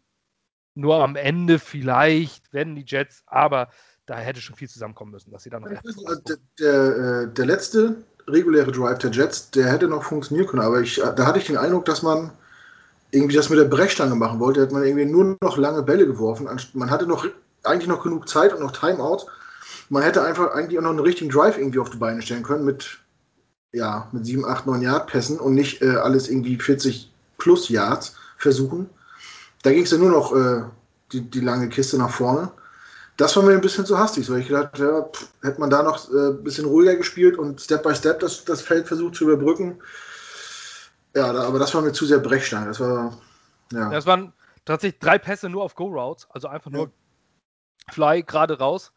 S1: nur am Ende vielleicht, wenn die Jets, aber da hätte schon viel zusammenkommen müssen, dass sie dann noch.
S3: Der, der, äh, der, letzte reguläre Drive der Jets, der hätte noch funktionieren können, aber ich, da hatte ich den Eindruck, dass man irgendwie das mit der Brechstange machen wollte, hat man irgendwie nur noch lange Bälle geworfen. Man hatte noch eigentlich noch genug Zeit und noch Timeout. Man hätte einfach eigentlich auch noch einen richtigen Drive irgendwie auf die Beine stellen können mit, ja, mit 7, 8, 9 Yard Pässen und nicht äh, alles irgendwie 40 plus Yards versuchen. Da ging es ja nur noch äh, die, die lange Kiste nach vorne. Das war mir ein bisschen zu hastig. So ich gedacht, ja, pff, hätte man da noch ein äh, bisschen ruhiger gespielt und Step by Step das, das Feld versucht zu überbrücken. Ja, da, aber das war mir zu sehr Brechstein. Das war,
S1: ja. Das waren tatsächlich drei Pässe nur auf Go-Routes, also einfach nur ja. Fly gerade raus.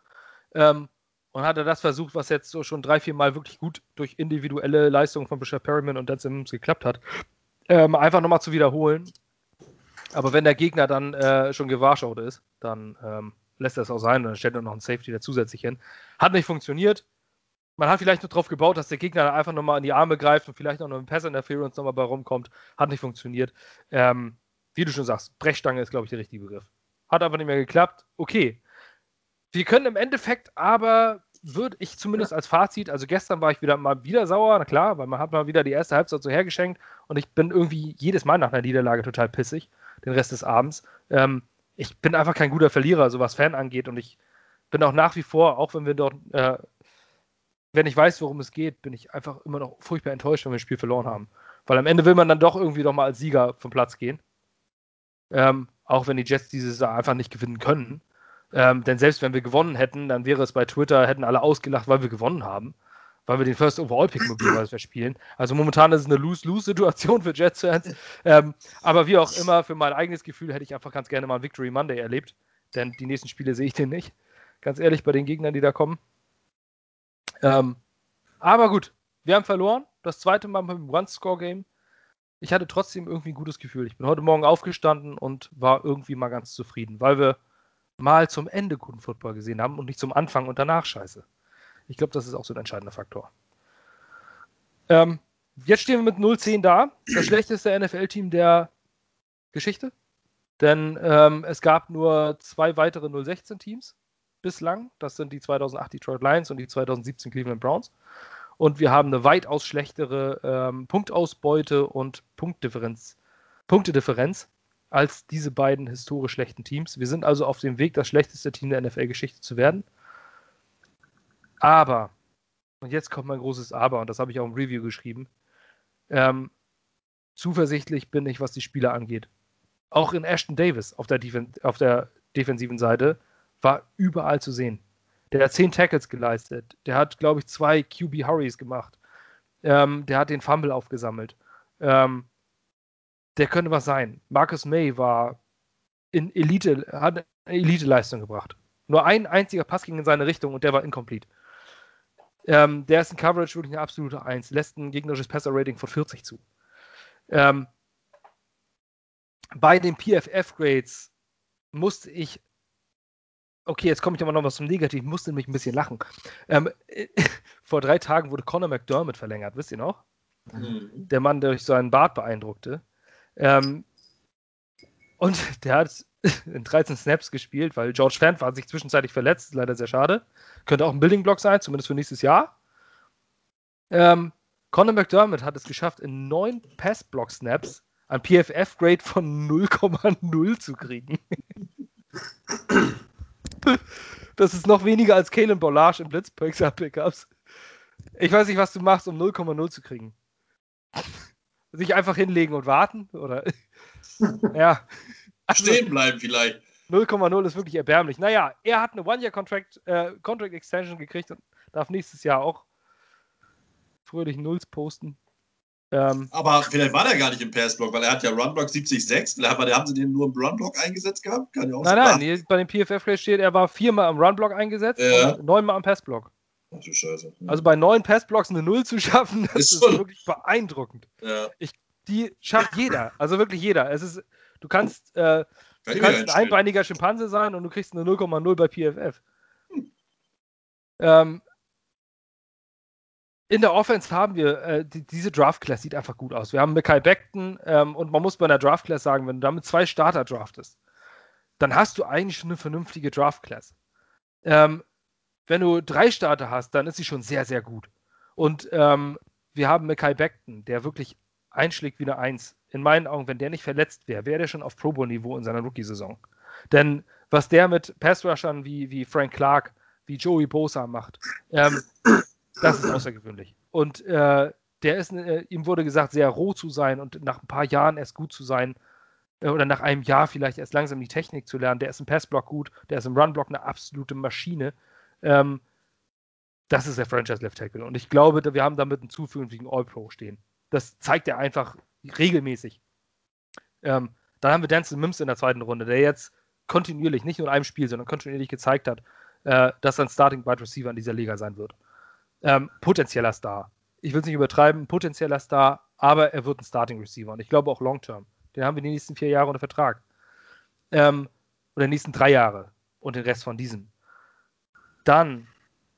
S1: Ähm, und hat er das versucht, was jetzt so schon drei, vier Mal wirklich gut durch individuelle Leistungen von Bishop Perryman und Dan Simmons geklappt hat, ähm, einfach nochmal zu wiederholen. Aber wenn der Gegner dann äh, schon gewarschaut ist, dann ähm, lässt er es auch sein. Dann stellt er noch einen Safety da zusätzlich hin. Hat nicht funktioniert. Man hat vielleicht nur darauf gebaut, dass der Gegner einfach nochmal in die Arme greift und vielleicht auch noch ein Pass Interference nochmal bei rumkommt. Hat nicht funktioniert. Ähm, wie du schon sagst, Brechstange ist, glaube ich, der richtige Begriff. Hat aber nicht mehr geklappt. Okay. Wir können im Endeffekt aber, würde ich zumindest als Fazit, also gestern war ich wieder mal wieder sauer, na klar, weil man hat mal wieder die erste Halbzeit so hergeschenkt und ich bin irgendwie jedes Mal nach einer Niederlage total pissig, den Rest des Abends. Ähm, ich bin einfach kein guter Verlierer, so was Fan angeht. Und ich bin auch nach wie vor, auch wenn wir dort, äh, wenn ich weiß, worum es geht, bin ich einfach immer noch furchtbar enttäuscht, wenn wir das Spiel verloren haben. Weil am Ende will man dann doch irgendwie doch mal als Sieger vom Platz gehen. Ähm, auch wenn die Jets dieses Jahr einfach nicht gewinnen können. Ähm, denn selbst wenn wir gewonnen hätten, dann wäre es bei Twitter, hätten alle ausgelacht, weil wir gewonnen haben weil wir den First Overall Pick möglicherweise verspielen. Also momentan ist es eine Lose-Lose-Situation für Jets-Fans. Ähm, aber wie auch immer, für mein eigenes Gefühl hätte ich einfach ganz gerne mal einen Victory Monday erlebt. Denn die nächsten Spiele sehe ich den nicht. Ganz ehrlich, bei den Gegnern, die da kommen. Ähm, aber gut, wir haben verloren. Das zweite Mal beim One-Score-Game. Ich hatte trotzdem irgendwie ein gutes Gefühl. Ich bin heute Morgen aufgestanden und war irgendwie mal ganz zufrieden, weil wir mal zum Ende guten Football gesehen haben und nicht zum Anfang und danach scheiße. Ich glaube, das ist auch so ein entscheidender Faktor. Ähm, jetzt stehen wir mit 0-10 da. Das schlechteste NFL-Team der Geschichte. Denn ähm, es gab nur zwei weitere 016-Teams bislang. Das sind die 2008 Detroit Lions und die 2017 Cleveland Browns. Und wir haben eine weitaus schlechtere ähm, Punktausbeute und Punktdifferenz, Punktedifferenz als diese beiden historisch schlechten Teams. Wir sind also auf dem Weg, das schlechteste Team der NFL-Geschichte zu werden. Aber, und jetzt kommt mein großes Aber, und das habe ich auch im Review geschrieben, ähm, zuversichtlich bin ich, was die Spieler angeht. Auch in Ashton Davis auf der, Defen auf der defensiven Seite war überall zu sehen. Der hat zehn Tackles geleistet. Der hat, glaube ich, zwei QB Hurries gemacht. Ähm, der hat den Fumble aufgesammelt. Ähm, der könnte was sein. Marcus May war in Elite, hat eine Elite-Leistung gebracht. Nur ein einziger Pass ging in seine Richtung und der war incomplete. Ähm, der ist in Coverage wirklich eine absolute Eins, lässt ein gegnerisches Passer-Rating von 40 zu. Ähm, bei den PFF-Grades musste ich okay, jetzt komme ich aber noch was zum Negativen, musste nämlich ein bisschen lachen. Ähm, vor drei Tagen wurde Conor McDermott verlängert, wisst ihr noch? Mhm. Der Mann, der durch seinen Bart beeindruckte. Ähm, und der hat in 13 Snaps gespielt, weil George Fant war sich zwischenzeitlich verletzt, leider sehr schade. Könnte auch ein Building Block sein, zumindest für nächstes Jahr. Ähm, Conor McDermott hat es geschafft, in neun Pass-Block-Snaps ein PFF-Grade von 0,0 zu kriegen. Das ist noch weniger als Kalen Bollage in Blitzpixel-Pickups. Ich weiß nicht, was du machst, um 0,0 zu kriegen. Sich einfach hinlegen und warten? Oder? ja.
S2: Also, Stehen bleiben vielleicht.
S1: 0,0 ist wirklich erbärmlich. Naja, er hat eine One-Year-Contract äh, Contract Extension gekriegt und darf nächstes Jahr auch fröhlich Nulls posten.
S2: Ähm, aber vielleicht war der gar nicht im Passblock, weil er hat ja Runblock 70-6. Aber haben sie den nur im Runblock eingesetzt gehabt?
S1: Kann ja auch nein, nein, bei dem PFF-Grade steht, er war viermal im Runblock eingesetzt ja. und neunmal am Passblock. Ach du Scheiße. Ja. Also bei neun Passblocks eine Null zu schaffen, das ist, ist wirklich beeindruckend. Ja. Ich, die schafft jeder, also wirklich jeder. Es ist, du kannst, äh, du kannst ein einbeiniger Schimpanse sein und du kriegst eine 0,0 bei PFF. Hm. Ähm, in der Offense haben wir, äh, die, diese Draft-Class sieht einfach gut aus. Wir haben Mikai Beckton ähm, und man muss bei einer Draft-Class sagen, wenn du damit zwei Starter draftest, dann hast du eigentlich schon eine vernünftige Draft-Class. Ähm, wenn du drei Starter hast, dann ist sie schon sehr, sehr gut. Und ähm, wir haben Mikai Beckton, der wirklich einschlägt wie eine Eins. In meinen Augen, wenn der nicht verletzt wäre, wäre der schon auf Pro Bowl-Niveau in seiner Rookie-Saison. Denn was der mit Pass-Rushern wie, wie Frank Clark, wie Joey Bosa macht, ähm, das ist außergewöhnlich. Und äh, der ist, äh, ihm wurde gesagt, sehr roh zu sein und nach ein paar Jahren erst gut zu sein. Äh, oder nach einem Jahr vielleicht erst langsam die Technik zu lernen. Der ist im Passblock gut, der ist im Runblock eine absolute Maschine. Ähm, das ist der Franchise Left Tackle. Und ich glaube, wir haben damit einen zukünftigen All-Pro stehen. Das zeigt er einfach regelmäßig. Ähm, dann haben wir Denzel Mims in der zweiten Runde, der jetzt kontinuierlich, nicht nur in einem Spiel, sondern kontinuierlich gezeigt hat, äh, dass er ein Starting Wide Receiver in dieser Liga sein wird ähm, potenzieller Star. Ich will es nicht übertreiben, potenzieller Star, aber er wird ein Starting Receiver und ich glaube auch Long Term. Den haben wir die nächsten vier Jahre unter Vertrag. Ähm, oder die nächsten drei Jahre und den Rest von diesem. Dann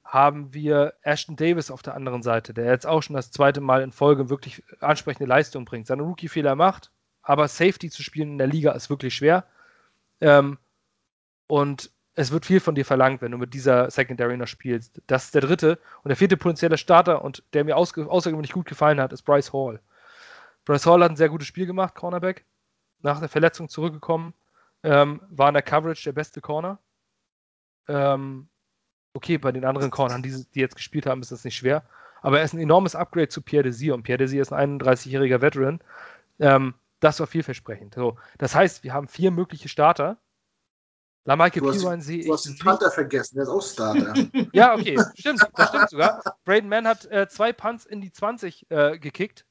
S1: haben wir Ashton Davis auf der anderen Seite, der jetzt auch schon das zweite Mal in Folge wirklich ansprechende Leistung bringt, seine Rookie-Fehler macht, aber Safety zu spielen in der Liga ist wirklich schwer. Ähm, und es wird viel von dir verlangt, wenn du mit dieser Secondary noch spielst. Das ist der dritte. Und der vierte potenzielle Starter und der mir außergewöhnlich gut gefallen hat, ist Bryce Hall. Bryce Hall hat ein sehr gutes Spiel gemacht, Cornerback. Nach der Verletzung zurückgekommen. Ähm, war in der Coverage der beste Corner. Ähm, okay, bei den anderen Cornern, die, die jetzt gespielt haben, ist das nicht schwer. Aber er ist ein enormes Upgrade zu Pierre Desir. Und Pierre Desir ist ein 31-jähriger Veteran. Ähm, das war vielversprechend. So, das heißt, wir haben vier mögliche Starter
S3: Lamaike Piran sehe ich. Du hast den Panther vergessen, der ist auch Starter.
S1: ja, okay, stimmt, das stimmt sogar. Braden Mann hat äh, zwei Punts in die 20 äh, gekickt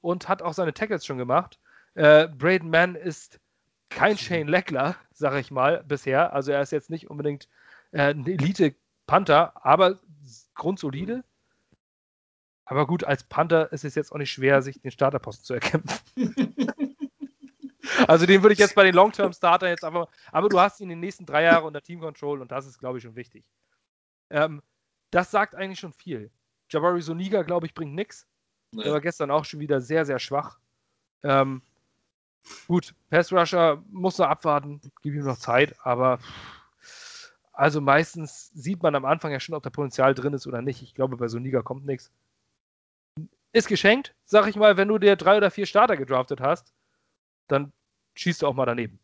S1: und hat auch seine Tackles schon gemacht. Äh, Braden Mann ist kein Shane Leckler, sage ich mal, bisher. Also er ist jetzt nicht unbedingt äh, ein Elite-Panther, aber grundsolide. Aber gut, als Panther ist es jetzt auch nicht schwer, sich den Starterposten zu erkämpfen. Also den würde ich jetzt bei den Long-Term-Startern jetzt einfach. Aber du hast ihn in den nächsten drei Jahren unter Team-Control und das ist, glaube ich, schon wichtig. Ähm, das sagt eigentlich schon viel. Jabari Soniga, glaube ich, bringt nichts. Nee. Der war gestern auch schon wieder sehr, sehr schwach. Ähm, Gut, Pass Rusher muss noch abwarten, gib ihm noch Zeit, aber also meistens sieht man am Anfang ja schon, ob da Potenzial drin ist oder nicht. Ich glaube, bei so Liga kommt nichts. Ist geschenkt, sag ich mal, wenn du dir drei oder vier Starter gedraftet hast, dann schießt du auch mal daneben.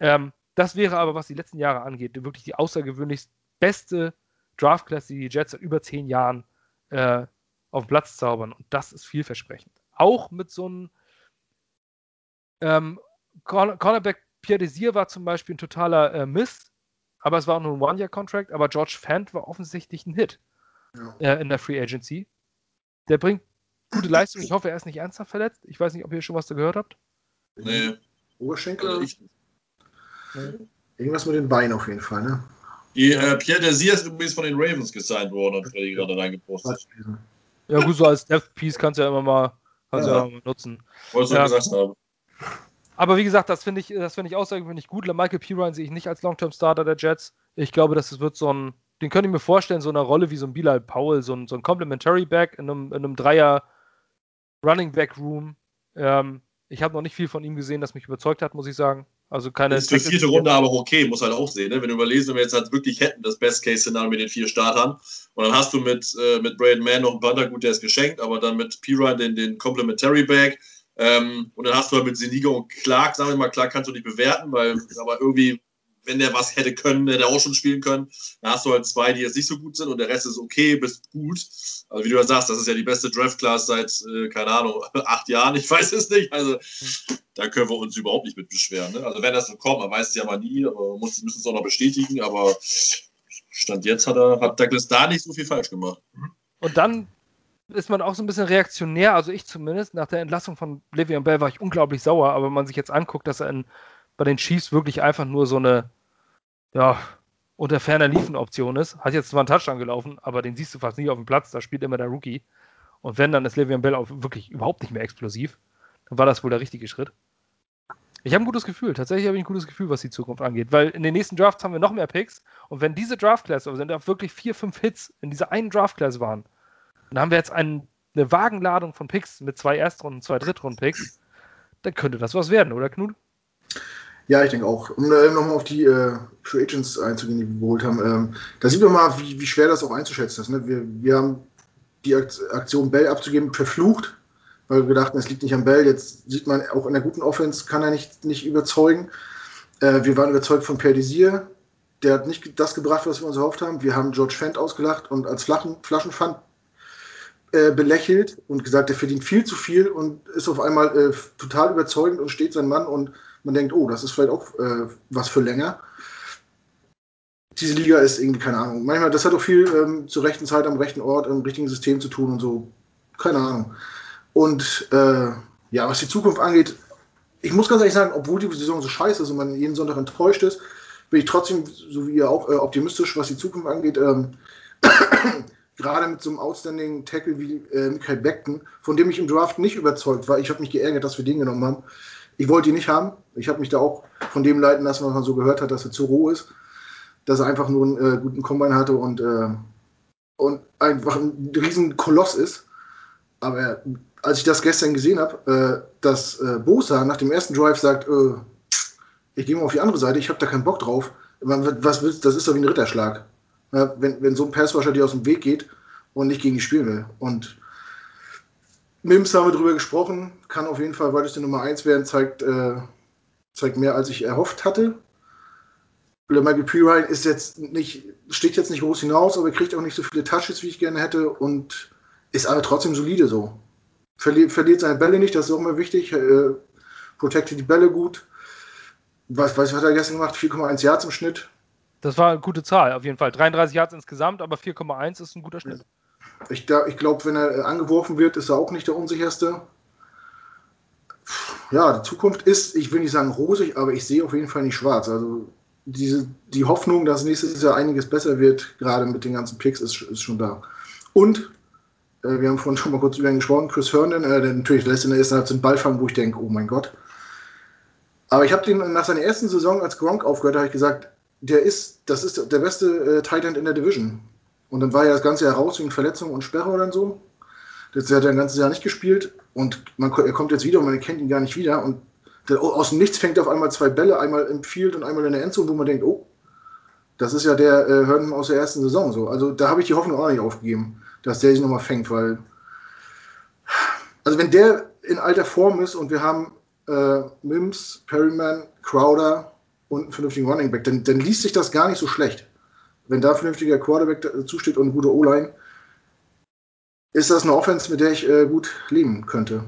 S1: Ähm, das wäre aber, was die letzten Jahre angeht, wirklich die außergewöhnlich beste Draftklasse, die die Jets seit über zehn Jahren äh, auf den Platz zaubern. Und das ist vielversprechend. Auch mit so einem ähm, Cornerback Pierre Desir war zum Beispiel ein totaler äh, Miss, aber es war auch nur ein One-Year-Contract, aber George Fant war offensichtlich ein Hit ja. äh, in der Free Agency. Der bringt gute Leistung. Ich hoffe, er ist nicht ernsthaft verletzt. Ich weiß nicht, ob ihr schon was da gehört habt.
S3: Nee. Oberschenkel? Also ich, nee. Irgendwas mit den Beinen auf jeden Fall, ne?
S2: Die, äh, Pierre Desir ist übrigens von den Ravens gesigned worden, hat Freddy gerade reingepostet.
S1: Ja, gut, so als Death Piece kannst du ja immer mal, kannst ja. Ja mal nutzen.
S2: Wollte ich ja. gesagt haben.
S1: Aber wie gesagt, das finde ich, das finde ich außergewöhnlich gut. Michael Pirine sehe ich nicht als Long-Term-Starter der Jets. Ich glaube, das wird so ein, den könnte ich mir vorstellen, so eine Rolle wie so ein Bilal Powell, so ein, so ein Complementary Back in einem, in einem Dreier Running Back Room. Ähm, ich habe noch nicht viel von ihm gesehen, das mich überzeugt hat, muss ich sagen. Also keine.
S2: Ist für vierte Runde aber okay, muss halt auch sehen. Ne? Wenn du überlegst, wenn wir jetzt halt wirklich hätten, das Best-Case-Szenario mit den vier Startern, und dann hast du mit, äh, mit Braden Mann noch einen Panther, gut, der ist geschenkt, aber dann mit Pirine den, den Complementary Back. Ähm, und dann hast du halt mit Seniga und Clark, sagen wir mal, Clark kannst du nicht bewerten, weil aber irgendwie wenn der was hätte können, hätte er auch schon spielen können. Da hast du halt zwei, die jetzt nicht so gut sind und der Rest ist okay bis gut. Also wie du ja sagst, das ist ja die beste Draft-Class seit, äh, keine Ahnung, acht Jahren, ich weiß es nicht. Also da können wir uns überhaupt nicht mit beschweren. Ne? Also wenn das so kommt, man weiß es ja mal nie, aber man muss, müssen es auch noch bestätigen, aber Stand jetzt hat, er, hat Douglas da nicht so viel falsch gemacht.
S1: Und dann ist man auch so ein bisschen reaktionär, also ich zumindest. Nach der Entlassung von Le'Veon Bell war ich unglaublich sauer, aber wenn man sich jetzt anguckt, dass er in, bei den Chiefs wirklich einfach nur so eine ja, unter ferner Liefen-Option ist. Hat jetzt zwar einen Touchdown gelaufen, aber den siehst du fast nie auf dem Platz, da spielt immer der Rookie. Und wenn, dann ist Le'Veon Bell auch wirklich überhaupt nicht mehr explosiv. Dann war das wohl der richtige Schritt. Ich habe ein gutes Gefühl. Tatsächlich habe ich ein gutes Gefühl, was die Zukunft angeht. Weil in den nächsten Drafts haben wir noch mehr Picks. Und wenn diese Draft-Class, also wenn da wirklich vier, fünf Hits in dieser einen Draft-Class waren, dann haben wir jetzt einen, eine Wagenladung von Picks mit zwei Erstrunden, zwei Drittrunden-Picks. Dann könnte das was werden, oder Knut?
S3: Ja, ich denke auch. Um äh, nochmal auf die äh, Free Agents einzugehen, die wir geholt haben, ähm, da sieht man mal, wie, wie schwer das auch einzuschätzen ist. Ne? Wir, wir haben die Aktion Bell abzugeben verflucht, weil wir dachten, es liegt nicht am Bell. Jetzt sieht man, auch in der guten Offense kann er nicht, nicht überzeugen. Äh, wir waren überzeugt von Per Desir. Der hat nicht das gebracht, was wir uns erhofft haben. Wir haben George Fent ausgelacht und als Flaschen, Flaschenpfand äh, belächelt und gesagt, er verdient viel zu viel und ist auf einmal äh, total überzeugend und steht sein Mann und man denkt, oh, das ist vielleicht auch äh, was für länger. Diese Liga ist irgendwie, keine Ahnung. Manchmal, das hat auch viel ähm, zur rechten Zeit am rechten Ort, im richtigen System zu tun und so. Keine Ahnung. Und äh, ja, was die Zukunft angeht, ich muss ganz ehrlich sagen, obwohl die Saison so scheiße ist und man jeden Sonntag enttäuscht ist, bin ich trotzdem, so wie ihr auch, äh, optimistisch, was die Zukunft angeht. Ähm, gerade mit so einem outstanding Tackle wie äh, Michael Beckton, von dem ich im Draft nicht überzeugt war. Ich habe mich geärgert, dass wir den genommen haben. Ich wollte ihn nicht haben. Ich habe mich da auch von dem leiten lassen, was man so gehört hat, dass er zu roh ist, dass er einfach nur einen äh, guten Combine hatte und, äh, und einfach ein riesen Koloss ist. Aber als ich das gestern gesehen habe, äh, dass äh, Bosa nach dem ersten Drive sagt, äh, ich gehe mal auf die andere Seite, ich habe da keinen Bock drauf. Was willst, das ist doch wie ein Ritterschlag. Ja, wenn, wenn so ein Passwasher dir aus dem Weg geht und nicht gegen die spielen will. Und Mims haben wir drüber gesprochen, kann auf jeden Fall weiteste Nummer 1 werden, zeigt, äh, zeigt mehr, als ich erhofft hatte. Michael Pirine ist jetzt nicht, steht jetzt nicht groß hinaus, aber kriegt auch nicht so viele Touches, wie ich gerne hätte und ist aber trotzdem solide so. Verliert, verliert seine Bälle nicht, das ist auch immer wichtig. Äh, protectet die Bälle gut. Was, was hat er gestern gemacht? 4,1 Yards im Schnitt.
S1: Das war eine gute Zahl, auf jeden Fall. 33 Yards insgesamt, aber 4,1 ist ein guter Schnitt.
S3: Ich, ich glaube, wenn er angeworfen wird, ist er auch nicht der unsicherste. Ja, die Zukunft ist, ich will nicht sagen rosig, aber ich sehe auf jeden Fall nicht schwarz. Also diese, die Hoffnung, dass nächstes Jahr einiges besser wird, gerade mit den ganzen Picks, ist, ist schon da. Und, äh, wir haben vorhin schon mal kurz über ihn gesprochen, Chris Herndon, äh, der natürlich lässt in der ersten Halbzeit den Ball fangen, wo ich denke, oh mein Gott. Aber ich habe den nach seiner ersten Saison als Gronk aufgehört, habe ich gesagt, der ist, das ist der beste äh, Tight End in der Division. Und dann war ja das ganze Jahr raus wegen Verletzung und Sperre oder so. Das hat er ein ganzes Jahr nicht gespielt und man, er kommt jetzt wieder und man kennt ihn gar nicht wieder. Und aus dem Nichts fängt er auf einmal zwei Bälle, einmal im Field und einmal in der Endzone, wo man denkt, oh, das ist ja der äh, Herndon aus der ersten Saison so. Also da habe ich die Hoffnung auch nicht aufgegeben, dass der sich nochmal fängt, weil also wenn der in alter Form ist und wir haben äh, Mims, Perryman, Crowder und einen vernünftigen Running Back, dann, dann liest sich das gar nicht so schlecht. Wenn da ein vernünftiger Quarterback zusteht und eine gute O-Line, ist das eine Offense, mit der ich äh, gut leben könnte.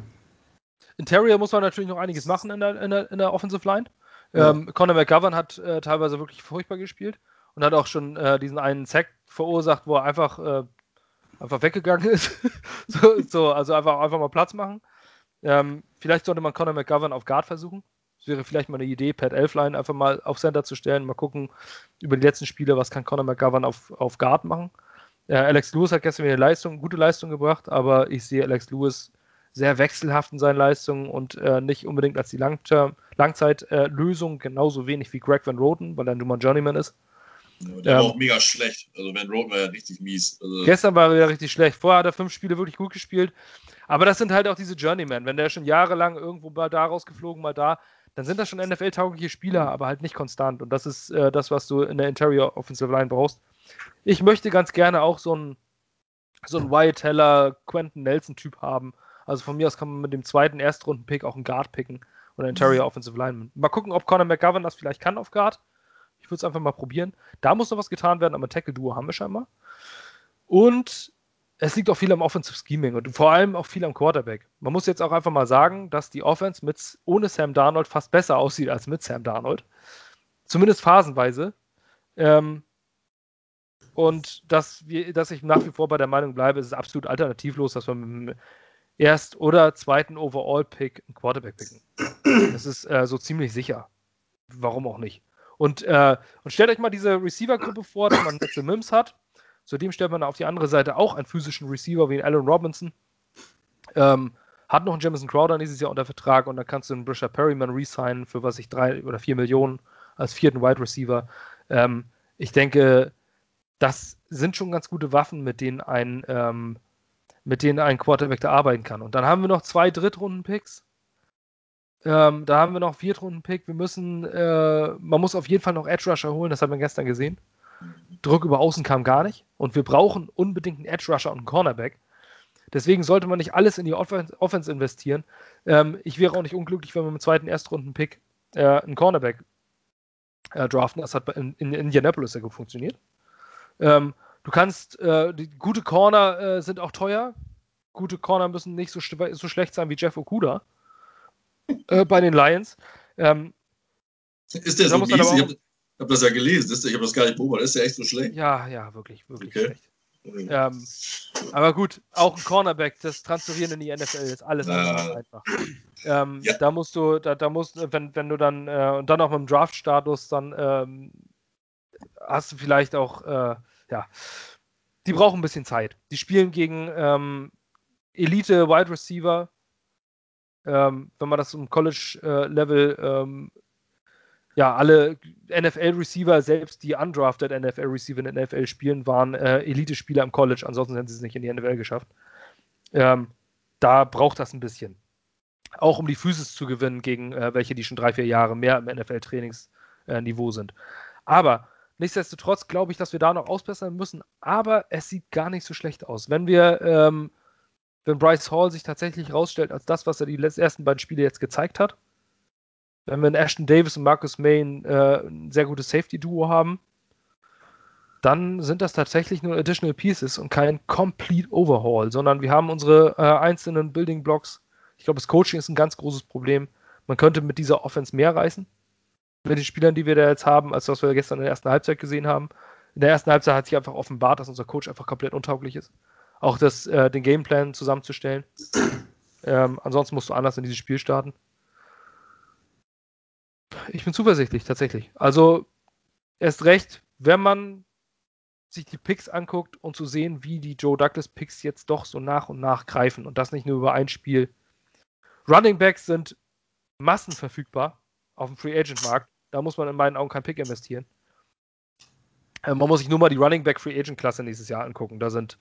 S1: Interior muss man natürlich noch einiges machen in der, in der, in der Offensive Line. Ja. Ähm, Conor McGovern hat äh, teilweise wirklich furchtbar gespielt und hat auch schon äh, diesen einen Sack verursacht, wo er einfach, äh, einfach weggegangen ist. so, so, also einfach, einfach mal Platz machen. Ähm, vielleicht sollte man Conor McGovern auf Guard versuchen. Das wäre vielleicht mal eine Idee, Pat Elfline einfach mal auf Center zu stellen. Mal gucken über die letzten Spiele, was kann Conor McGovern auf, auf Guard machen. Äh, Alex Lewis hat gestern wieder eine Leistung, gute Leistung gebracht, aber ich sehe Alex Lewis sehr wechselhaft in seinen Leistungen und äh, nicht unbedingt als die Langzeitlösung, äh, genauso wenig wie Greg Van Roten, weil er nun mal Journeyman ist.
S2: Ja, der ähm, war auch mega schlecht. Also Van Roten war ja richtig mies. Also
S1: gestern war er ja richtig schlecht. Vorher hat er fünf Spiele wirklich gut gespielt. Aber das sind halt auch diese Journeymen. Wenn der schon jahrelang irgendwo mal da rausgeflogen, mal da, dann sind das schon NFL-taugliche Spieler, aber halt nicht konstant. Und das ist äh, das, was du in der Interior Offensive Line brauchst. Ich möchte ganz gerne auch so einen so einen Wyatt Teller, Quentin Nelson-Typ haben, also von mir aus kann man mit dem zweiten Erstrunden-Pick auch einen Guard picken oder Interior Offensive Lineman. Mal gucken, ob Conor McGovern das vielleicht kann auf Guard. Ich würde es einfach mal probieren. Da muss noch was getan werden, aber Tackle-Duo haben wir scheinbar. Und es liegt auch viel am Offensive Scheming und vor allem auch viel am Quarterback. Man muss jetzt auch einfach mal sagen, dass die Offense mit, ohne Sam Darnold fast besser aussieht als mit Sam Darnold. Zumindest phasenweise. Ähm, und dass, wir, dass ich nach wie vor bei der Meinung bleibe, es ist absolut alternativlos, dass man mit Erst- oder zweiten Overall-Pick einen Quarterback picken. Das ist äh, so ziemlich sicher. Warum auch nicht? Und, äh, und stellt euch mal diese Receiver-Gruppe vor, dass man jetzt Mims hat. Zudem stellt man auf die andere Seite auch einen physischen Receiver wie Allen Robinson. Ähm, hat noch einen Jamison Crowder nächstes Jahr unter Vertrag und dann kannst du einen Brisha Perryman resignen für was ich drei oder vier Millionen als vierten Wide Receiver. Ähm, ich denke, das sind schon ganz gute Waffen, mit denen ein ähm, mit denen ein Quarterback da arbeiten kann. Und dann haben wir noch zwei Drittrunden-Picks. Ähm, da haben wir noch Viertrunden-Pick. Wir müssen, äh, man muss auf jeden Fall noch Edge Rusher holen, das haben wir gestern gesehen. Druck über Außen kam gar nicht. Und wir brauchen unbedingt einen Edge Rusher und einen Cornerback. Deswegen sollte man nicht alles in die Offense, Offense investieren. Ähm, ich wäre auch nicht unglücklich, wenn wir mit dem zweiten Erstrunden-Pick äh, einen Cornerback äh, draften. Das hat in, in Indianapolis sehr gut funktioniert. Ähm, Du kannst, äh, die gute Corner äh, sind auch teuer. Gute Corner müssen nicht so, so schlecht sein wie Jeff Okuda äh, bei den Lions. Ähm,
S2: ist der so mies? Ich habe hab das ja gelesen. Ich habe das gar nicht beobachtet. Ist der echt so schlecht?
S1: Ja, ja, wirklich, wirklich okay. schlecht. Ähm, aber gut, auch ein Cornerback, das Transferieren in die NFL ist alles ja. einfach. Ähm, ja. Da musst du, da, da musst, wenn, wenn du dann äh, und dann auch mit dem Draft-Status, dann ähm, hast du vielleicht auch äh, ja, die brauchen ein bisschen Zeit. Die spielen gegen ähm, Elite Wide Receiver. Ähm, wenn man das im College-Level, äh, ähm, ja, alle NFL-Receiver, selbst die undrafted NFL-Receiver in NFL spielen, waren äh, Elite-Spieler im College. Ansonsten hätten sie es nicht in die NFL geschafft. Ähm, da braucht das ein bisschen. Auch um die Physis zu gewinnen gegen äh, welche, die schon drei, vier Jahre mehr im NFL-Trainingsniveau sind. Aber Nichtsdestotrotz glaube ich, dass wir da noch ausbessern müssen, aber es sieht gar nicht so schlecht aus. Wenn wir, ähm, wenn Bryce Hall sich tatsächlich herausstellt als das, was er die ersten beiden Spiele jetzt gezeigt hat, wenn wir in Ashton Davis und Marcus Main äh, ein sehr gutes Safety-Duo haben, dann sind das tatsächlich nur Additional Pieces und kein Complete Overhaul, sondern wir haben unsere äh, einzelnen Building Blocks. Ich glaube, das Coaching ist ein ganz großes Problem. Man könnte mit dieser Offense mehr reißen mit den Spielern, die wir da jetzt haben, als was wir gestern in der ersten Halbzeit gesehen haben. In der ersten Halbzeit hat sich einfach offenbart, dass unser Coach einfach komplett untauglich ist. Auch das, äh, den Gameplan zusammenzustellen. Ähm, ansonsten musst du anders in dieses Spiel starten. Ich bin zuversichtlich, tatsächlich. Also, erst recht, wenn man sich die Picks anguckt und zu sehen, wie die Joe Douglas Picks jetzt doch so nach und nach greifen und das nicht nur über ein Spiel. Running Backs sind massenverfügbar auf dem Free Agent Markt. Da muss man in meinen Augen kein Pick investieren. Äh, man muss sich nur mal die Running Back Free Agent Klasse nächstes Jahr angucken. Da sind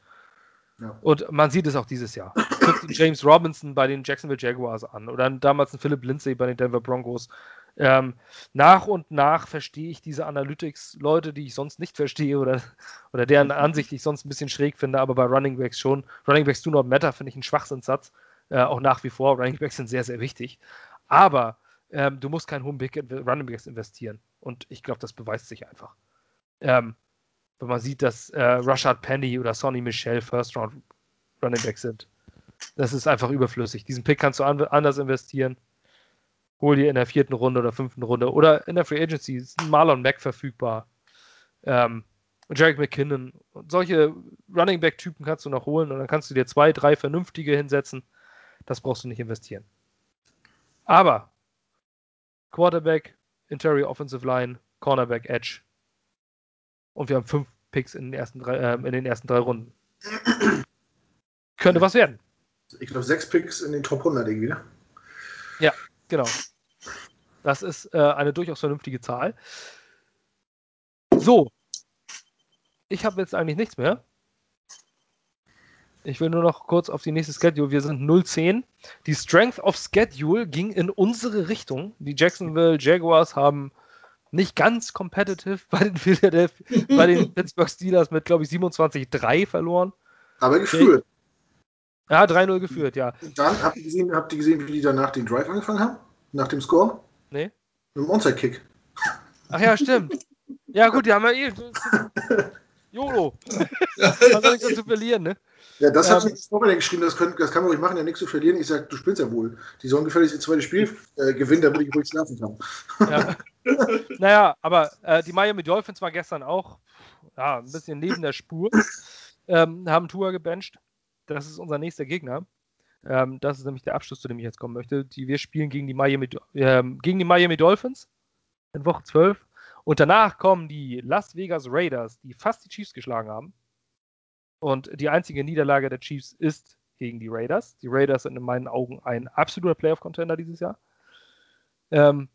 S1: Ja. Und man sieht es auch dieses Jahr. Guckt James Robinson bei den Jacksonville Jaguars an oder damals ein Philip Lindsay bei den Denver Broncos. Ähm, nach und nach verstehe ich diese Analytics-Leute, die ich sonst nicht verstehe oder, oder deren Ansicht ich sonst ein bisschen schräg finde, aber bei Running Backs schon. Running Backs do not matter, finde ich einen Schwachsinnssatz. Äh, auch nach wie vor. Running Backs sind sehr, sehr wichtig. Aber ähm, du musst keinen hohen Big Running Backs investieren. Und ich glaube, das beweist sich einfach. Ähm, wenn man sieht, dass äh, Rashad Penny oder Sonny Michel First Round Running Backs sind. Das ist einfach überflüssig. Diesen Pick kannst du an anders investieren. Hol dir in der vierten Runde oder fünften Runde oder in der Free Agency ist ein Marlon Mack verfügbar. Ähm, Jarek McKinnon. Und solche Running Back-Typen kannst du noch holen und dann kannst du dir zwei, drei vernünftige hinsetzen. Das brauchst du nicht investieren. Aber Quarterback, Interior Offensive Line, Cornerback, Edge. Und wir haben fünf Picks in den ersten drei, äh, in den ersten drei Runden. Könnte was werden.
S3: Ich glaube, sechs Picks in den Top 100 irgendwie, ne?
S1: Ja, genau. Das ist äh, eine durchaus vernünftige Zahl. So. Ich habe jetzt eigentlich nichts mehr. Ich will nur noch kurz auf die nächste Schedule. Wir sind 0-10. Die Strength of Schedule ging in unsere Richtung. Die Jacksonville Jaguars haben nicht ganz competitive bei den, Philadelphia, bei den Pittsburgh Steelers mit, glaube ich, 27-3 verloren.
S3: Aber geführt.
S1: Ja, 3-0 geführt, ja.
S3: Und dann habt ihr, gesehen, habt ihr gesehen, wie die danach den Drive angefangen haben? Nach dem Score?
S1: Nee.
S3: Mit dem Onside-Kick.
S1: Ach ja, stimmt. Ja, gut, die haben ja eh. YOLO. Man soll nichts zu verlieren, ne?
S3: Ja, das ähm, hat sich auch geschrieben, das, können, das kann man ruhig machen, ja nichts zu verlieren. Ich sage, du spielst ja wohl. Die sollen gefälligst das zweite Spiel äh, gewinnen, damit ich ruhig schlafen kann.
S1: Ja. naja, aber äh, die Miami Dolphins war gestern auch ja, ein bisschen neben der Spur. Ähm, haben Tour gebencht. Das ist unser nächster Gegner. Ähm, das ist nämlich der Abschluss, zu dem ich jetzt kommen möchte. Die, wir spielen gegen die, Miami, äh, gegen die Miami Dolphins in Woche 12. Und danach kommen die Las Vegas Raiders, die fast die Chiefs geschlagen haben. Und die einzige Niederlage der Chiefs ist gegen die Raiders. Die Raiders sind in meinen Augen ein absoluter Playoff-Contender dieses Jahr. Ähm,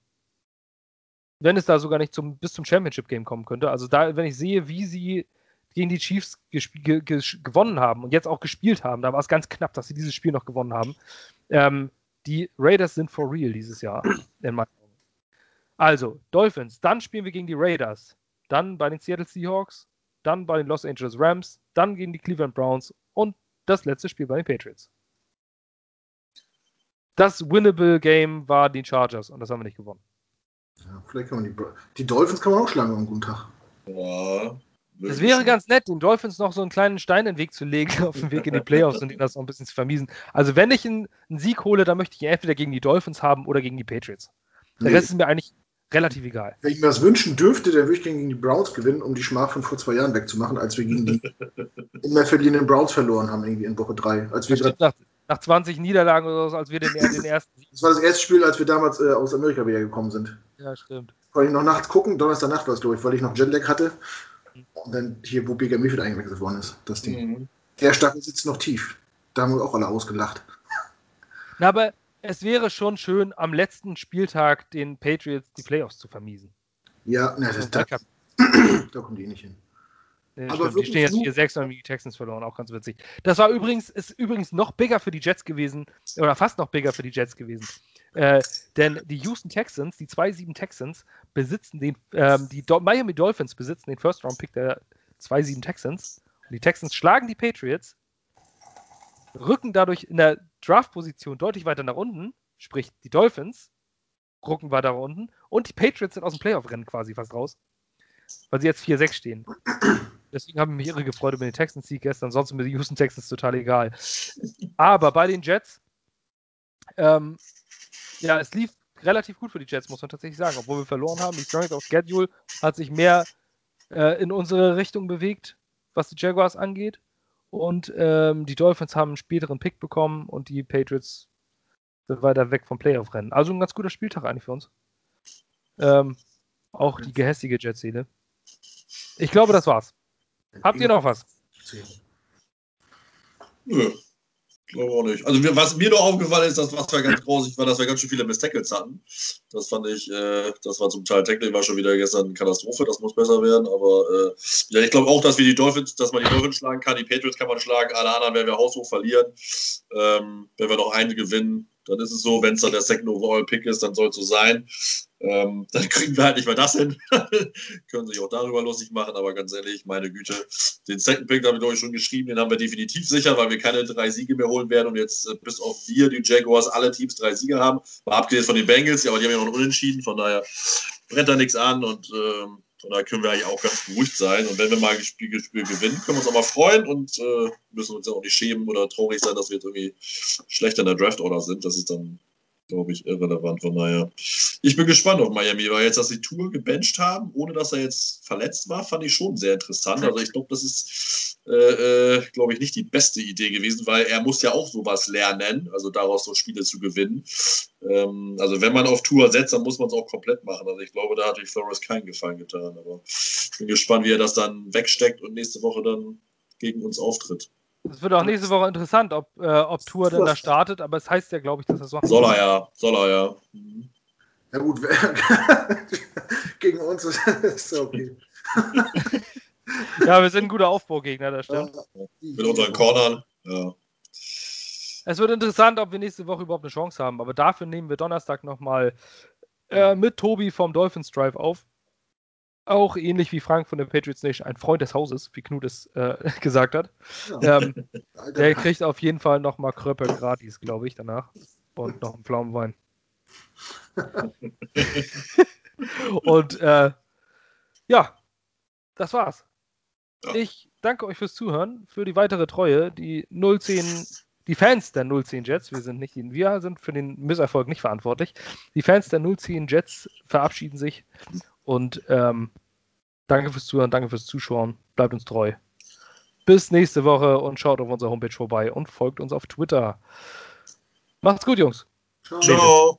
S1: wenn es da sogar nicht zum, bis zum Championship-Game kommen könnte. Also da, wenn ich sehe, wie sie gegen die Chiefs ge ge gewonnen haben und jetzt auch gespielt haben, da war es ganz knapp, dass sie dieses Spiel noch gewonnen haben. Ähm, die Raiders sind for real dieses Jahr, in meinen Augen. Also, Dolphins, dann spielen wir gegen die Raiders, dann bei den Seattle Seahawks, dann bei den Los Angeles Rams, dann gegen die Cleveland Browns und das letzte Spiel bei den Patriots. Das winnable Game war die Chargers und das haben wir nicht gewonnen.
S3: Ja, vielleicht kann man die, die Dolphins kann man auch schlagen am guten Tag.
S1: Ja. Es wäre ganz nett, den Dolphins noch so einen kleinen Stein in den Weg zu legen auf dem Weg in die Playoffs und ihnen das noch ein bisschen zu vermiesen. Also wenn ich einen, einen Sieg hole, dann möchte ich ihn entweder gegen die Dolphins haben oder gegen die Patriots. Der nee. Rest ist mir eigentlich relativ egal.
S3: Wenn ich mir das wünschen dürfte, dann würde ich gegen die Browns gewinnen, um die Schmach von vor zwei Jahren wegzumachen, als wir gegen die immer verlierenden Browns verloren haben, irgendwie in Woche drei. Als wir
S1: nach, nach 20 Niederlagen oder so, als wir den, den ersten.
S3: Das war das erste Spiel, als wir damals äh, aus Amerika wieder gekommen sind.
S1: Ja, stimmt.
S3: Wollte ich noch nachts gucken, Donnerstagnacht war es, glaube ich, weil ich noch Jetlag hatte. Und dann hier, wo Baker Mayfield eingewechselt worden ist, das Ding. Mhm. Der Stachel sitzt noch tief. Da haben wir auch alle ausgelacht.
S1: Na, aber es wäre schon schön, am letzten Spieltag den Patriots die Playoffs zu vermiesen.
S3: Ja, na, das, da, da kommen die nicht hin.
S1: Nee, aber die stehen jetzt 4-6 und haben die Texans verloren, auch ganz witzig. Das war übrigens, ist übrigens noch bigger für die Jets gewesen, oder fast noch bigger für die Jets gewesen. Äh, denn die Houston Texans, die 2-7 Texans, besitzen den, ähm, die Do Miami Dolphins besitzen den First-Round-Pick der 2-7 Texans. Und die Texans schlagen die Patriots, rücken dadurch in der Draft-Position deutlich weiter nach unten, sprich die Dolphins rücken weiter nach unten und die Patriots sind aus dem Playoff-Rennen quasi fast raus, weil sie jetzt 4-6 stehen. Deswegen haben mich irre gefreut über den Texans-Sieg gestern, sonst mir die Houston Texans total egal. Aber bei den Jets, ähm, ja, es lief relativ gut für die Jets, muss man tatsächlich sagen, obwohl wir verloren haben. Die Strength of Schedule hat sich mehr äh, in unsere Richtung bewegt, was die Jaguars angeht. Und ähm, die Dolphins haben einen späteren Pick bekommen und die Patriots sind weiter weg vom Playoff-Rennen. Also ein ganz guter Spieltag eigentlich für uns. Ähm, auch die gehässige Jet-Szene. Ich glaube, das war's. Habt ihr noch was?
S2: Nö. Ich glaube auch nicht. Also mir, was mir noch aufgefallen ist, das was wir ganz groß war, dass wir ganz schön viele Miss-Tackles hatten. Das fand ich, äh, das war zum Teil Tackling war schon wieder gestern eine Katastrophe, das muss besser werden. Aber äh, ja, ich glaube auch, dass wir die Dolphins, dass man die Dolphins schlagen kann, die Patriots kann man schlagen, alle anderen werden wir haushoch verlieren. Ähm, wenn wir noch einen gewinnen, dann ist es so, wenn es dann der Second Overall Pick ist, dann soll es so sein. Ähm, dann kriegen wir halt nicht mehr das hin. Können sich auch darüber lustig machen, aber ganz ehrlich, meine Güte, den Second Pick, habe ich euch schon geschrieben, den haben wir definitiv sicher, weil wir keine drei Siege mehr holen werden und jetzt äh, bis auf wir, die Jaguars, alle Teams drei Siege haben. Mal abgesehen von den Bengals, aber die haben ja noch einen Unentschieden, von daher brennt da nichts an und ähm, von daher können wir eigentlich auch ganz beruhigt sein. Und wenn wir mal ein Spiel, Spiel gewinnen, können wir uns auch mal freuen und äh, müssen uns ja auch nicht schämen oder traurig sein, dass wir jetzt irgendwie schlechter in der Draft-Order sind. Das ist dann glaube ich, irrelevant. Von daher, ich bin gespannt auf Miami, weil jetzt, dass sie Tour gebencht haben, ohne dass er jetzt verletzt war, fand ich schon sehr interessant. Also ich glaube, das ist, äh, äh, glaube ich, nicht die beste Idee gewesen, weil er muss ja auch sowas lernen, also daraus so Spiele zu gewinnen. Ähm, also wenn man auf Tour setzt, dann muss man es auch komplett machen. Also ich glaube, da hat sich Flores keinen Gefallen getan. Aber ich bin gespannt, wie er das dann wegsteckt und nächste Woche dann gegen uns auftritt.
S1: Es wird auch nächste Woche interessant, ob, äh, ob Tour denn da startet, aber es heißt ja, glaube ich, dass er so.
S2: Soll er ja, soll er ja. Mhm.
S3: Ja gut, gegen uns ist es okay.
S1: ja, wir sind ein guter Aufbaugegner, das stimmt.
S2: Mit unseren Cornern, ja.
S1: Es wird interessant, ob wir nächste Woche überhaupt eine Chance haben, aber dafür nehmen wir Donnerstag nochmal äh, mit Tobi vom Dolphins Drive auf auch ähnlich wie Frank von der Patriots Nation ein Freund des Hauses, wie Knut es äh, gesagt hat. Ja. Ähm, der kriegt auf jeden Fall nochmal Kröpper gratis, glaube ich, danach. Und noch einen Pflaumenwein. Und äh, ja, das war's. Ich danke euch fürs Zuhören, für die weitere Treue. Die 010, die Fans der 010 Jets, wir sind nicht, wir sind für den Misserfolg nicht verantwortlich. Die Fans der 010 Jets verabschieden sich und ähm, danke fürs Zuhören, danke fürs Zuschauen. Bleibt uns treu. Bis nächste Woche und schaut auf unserer Homepage vorbei und folgt uns auf Twitter. Macht's gut, Jungs.
S2: Ciao. Ciao.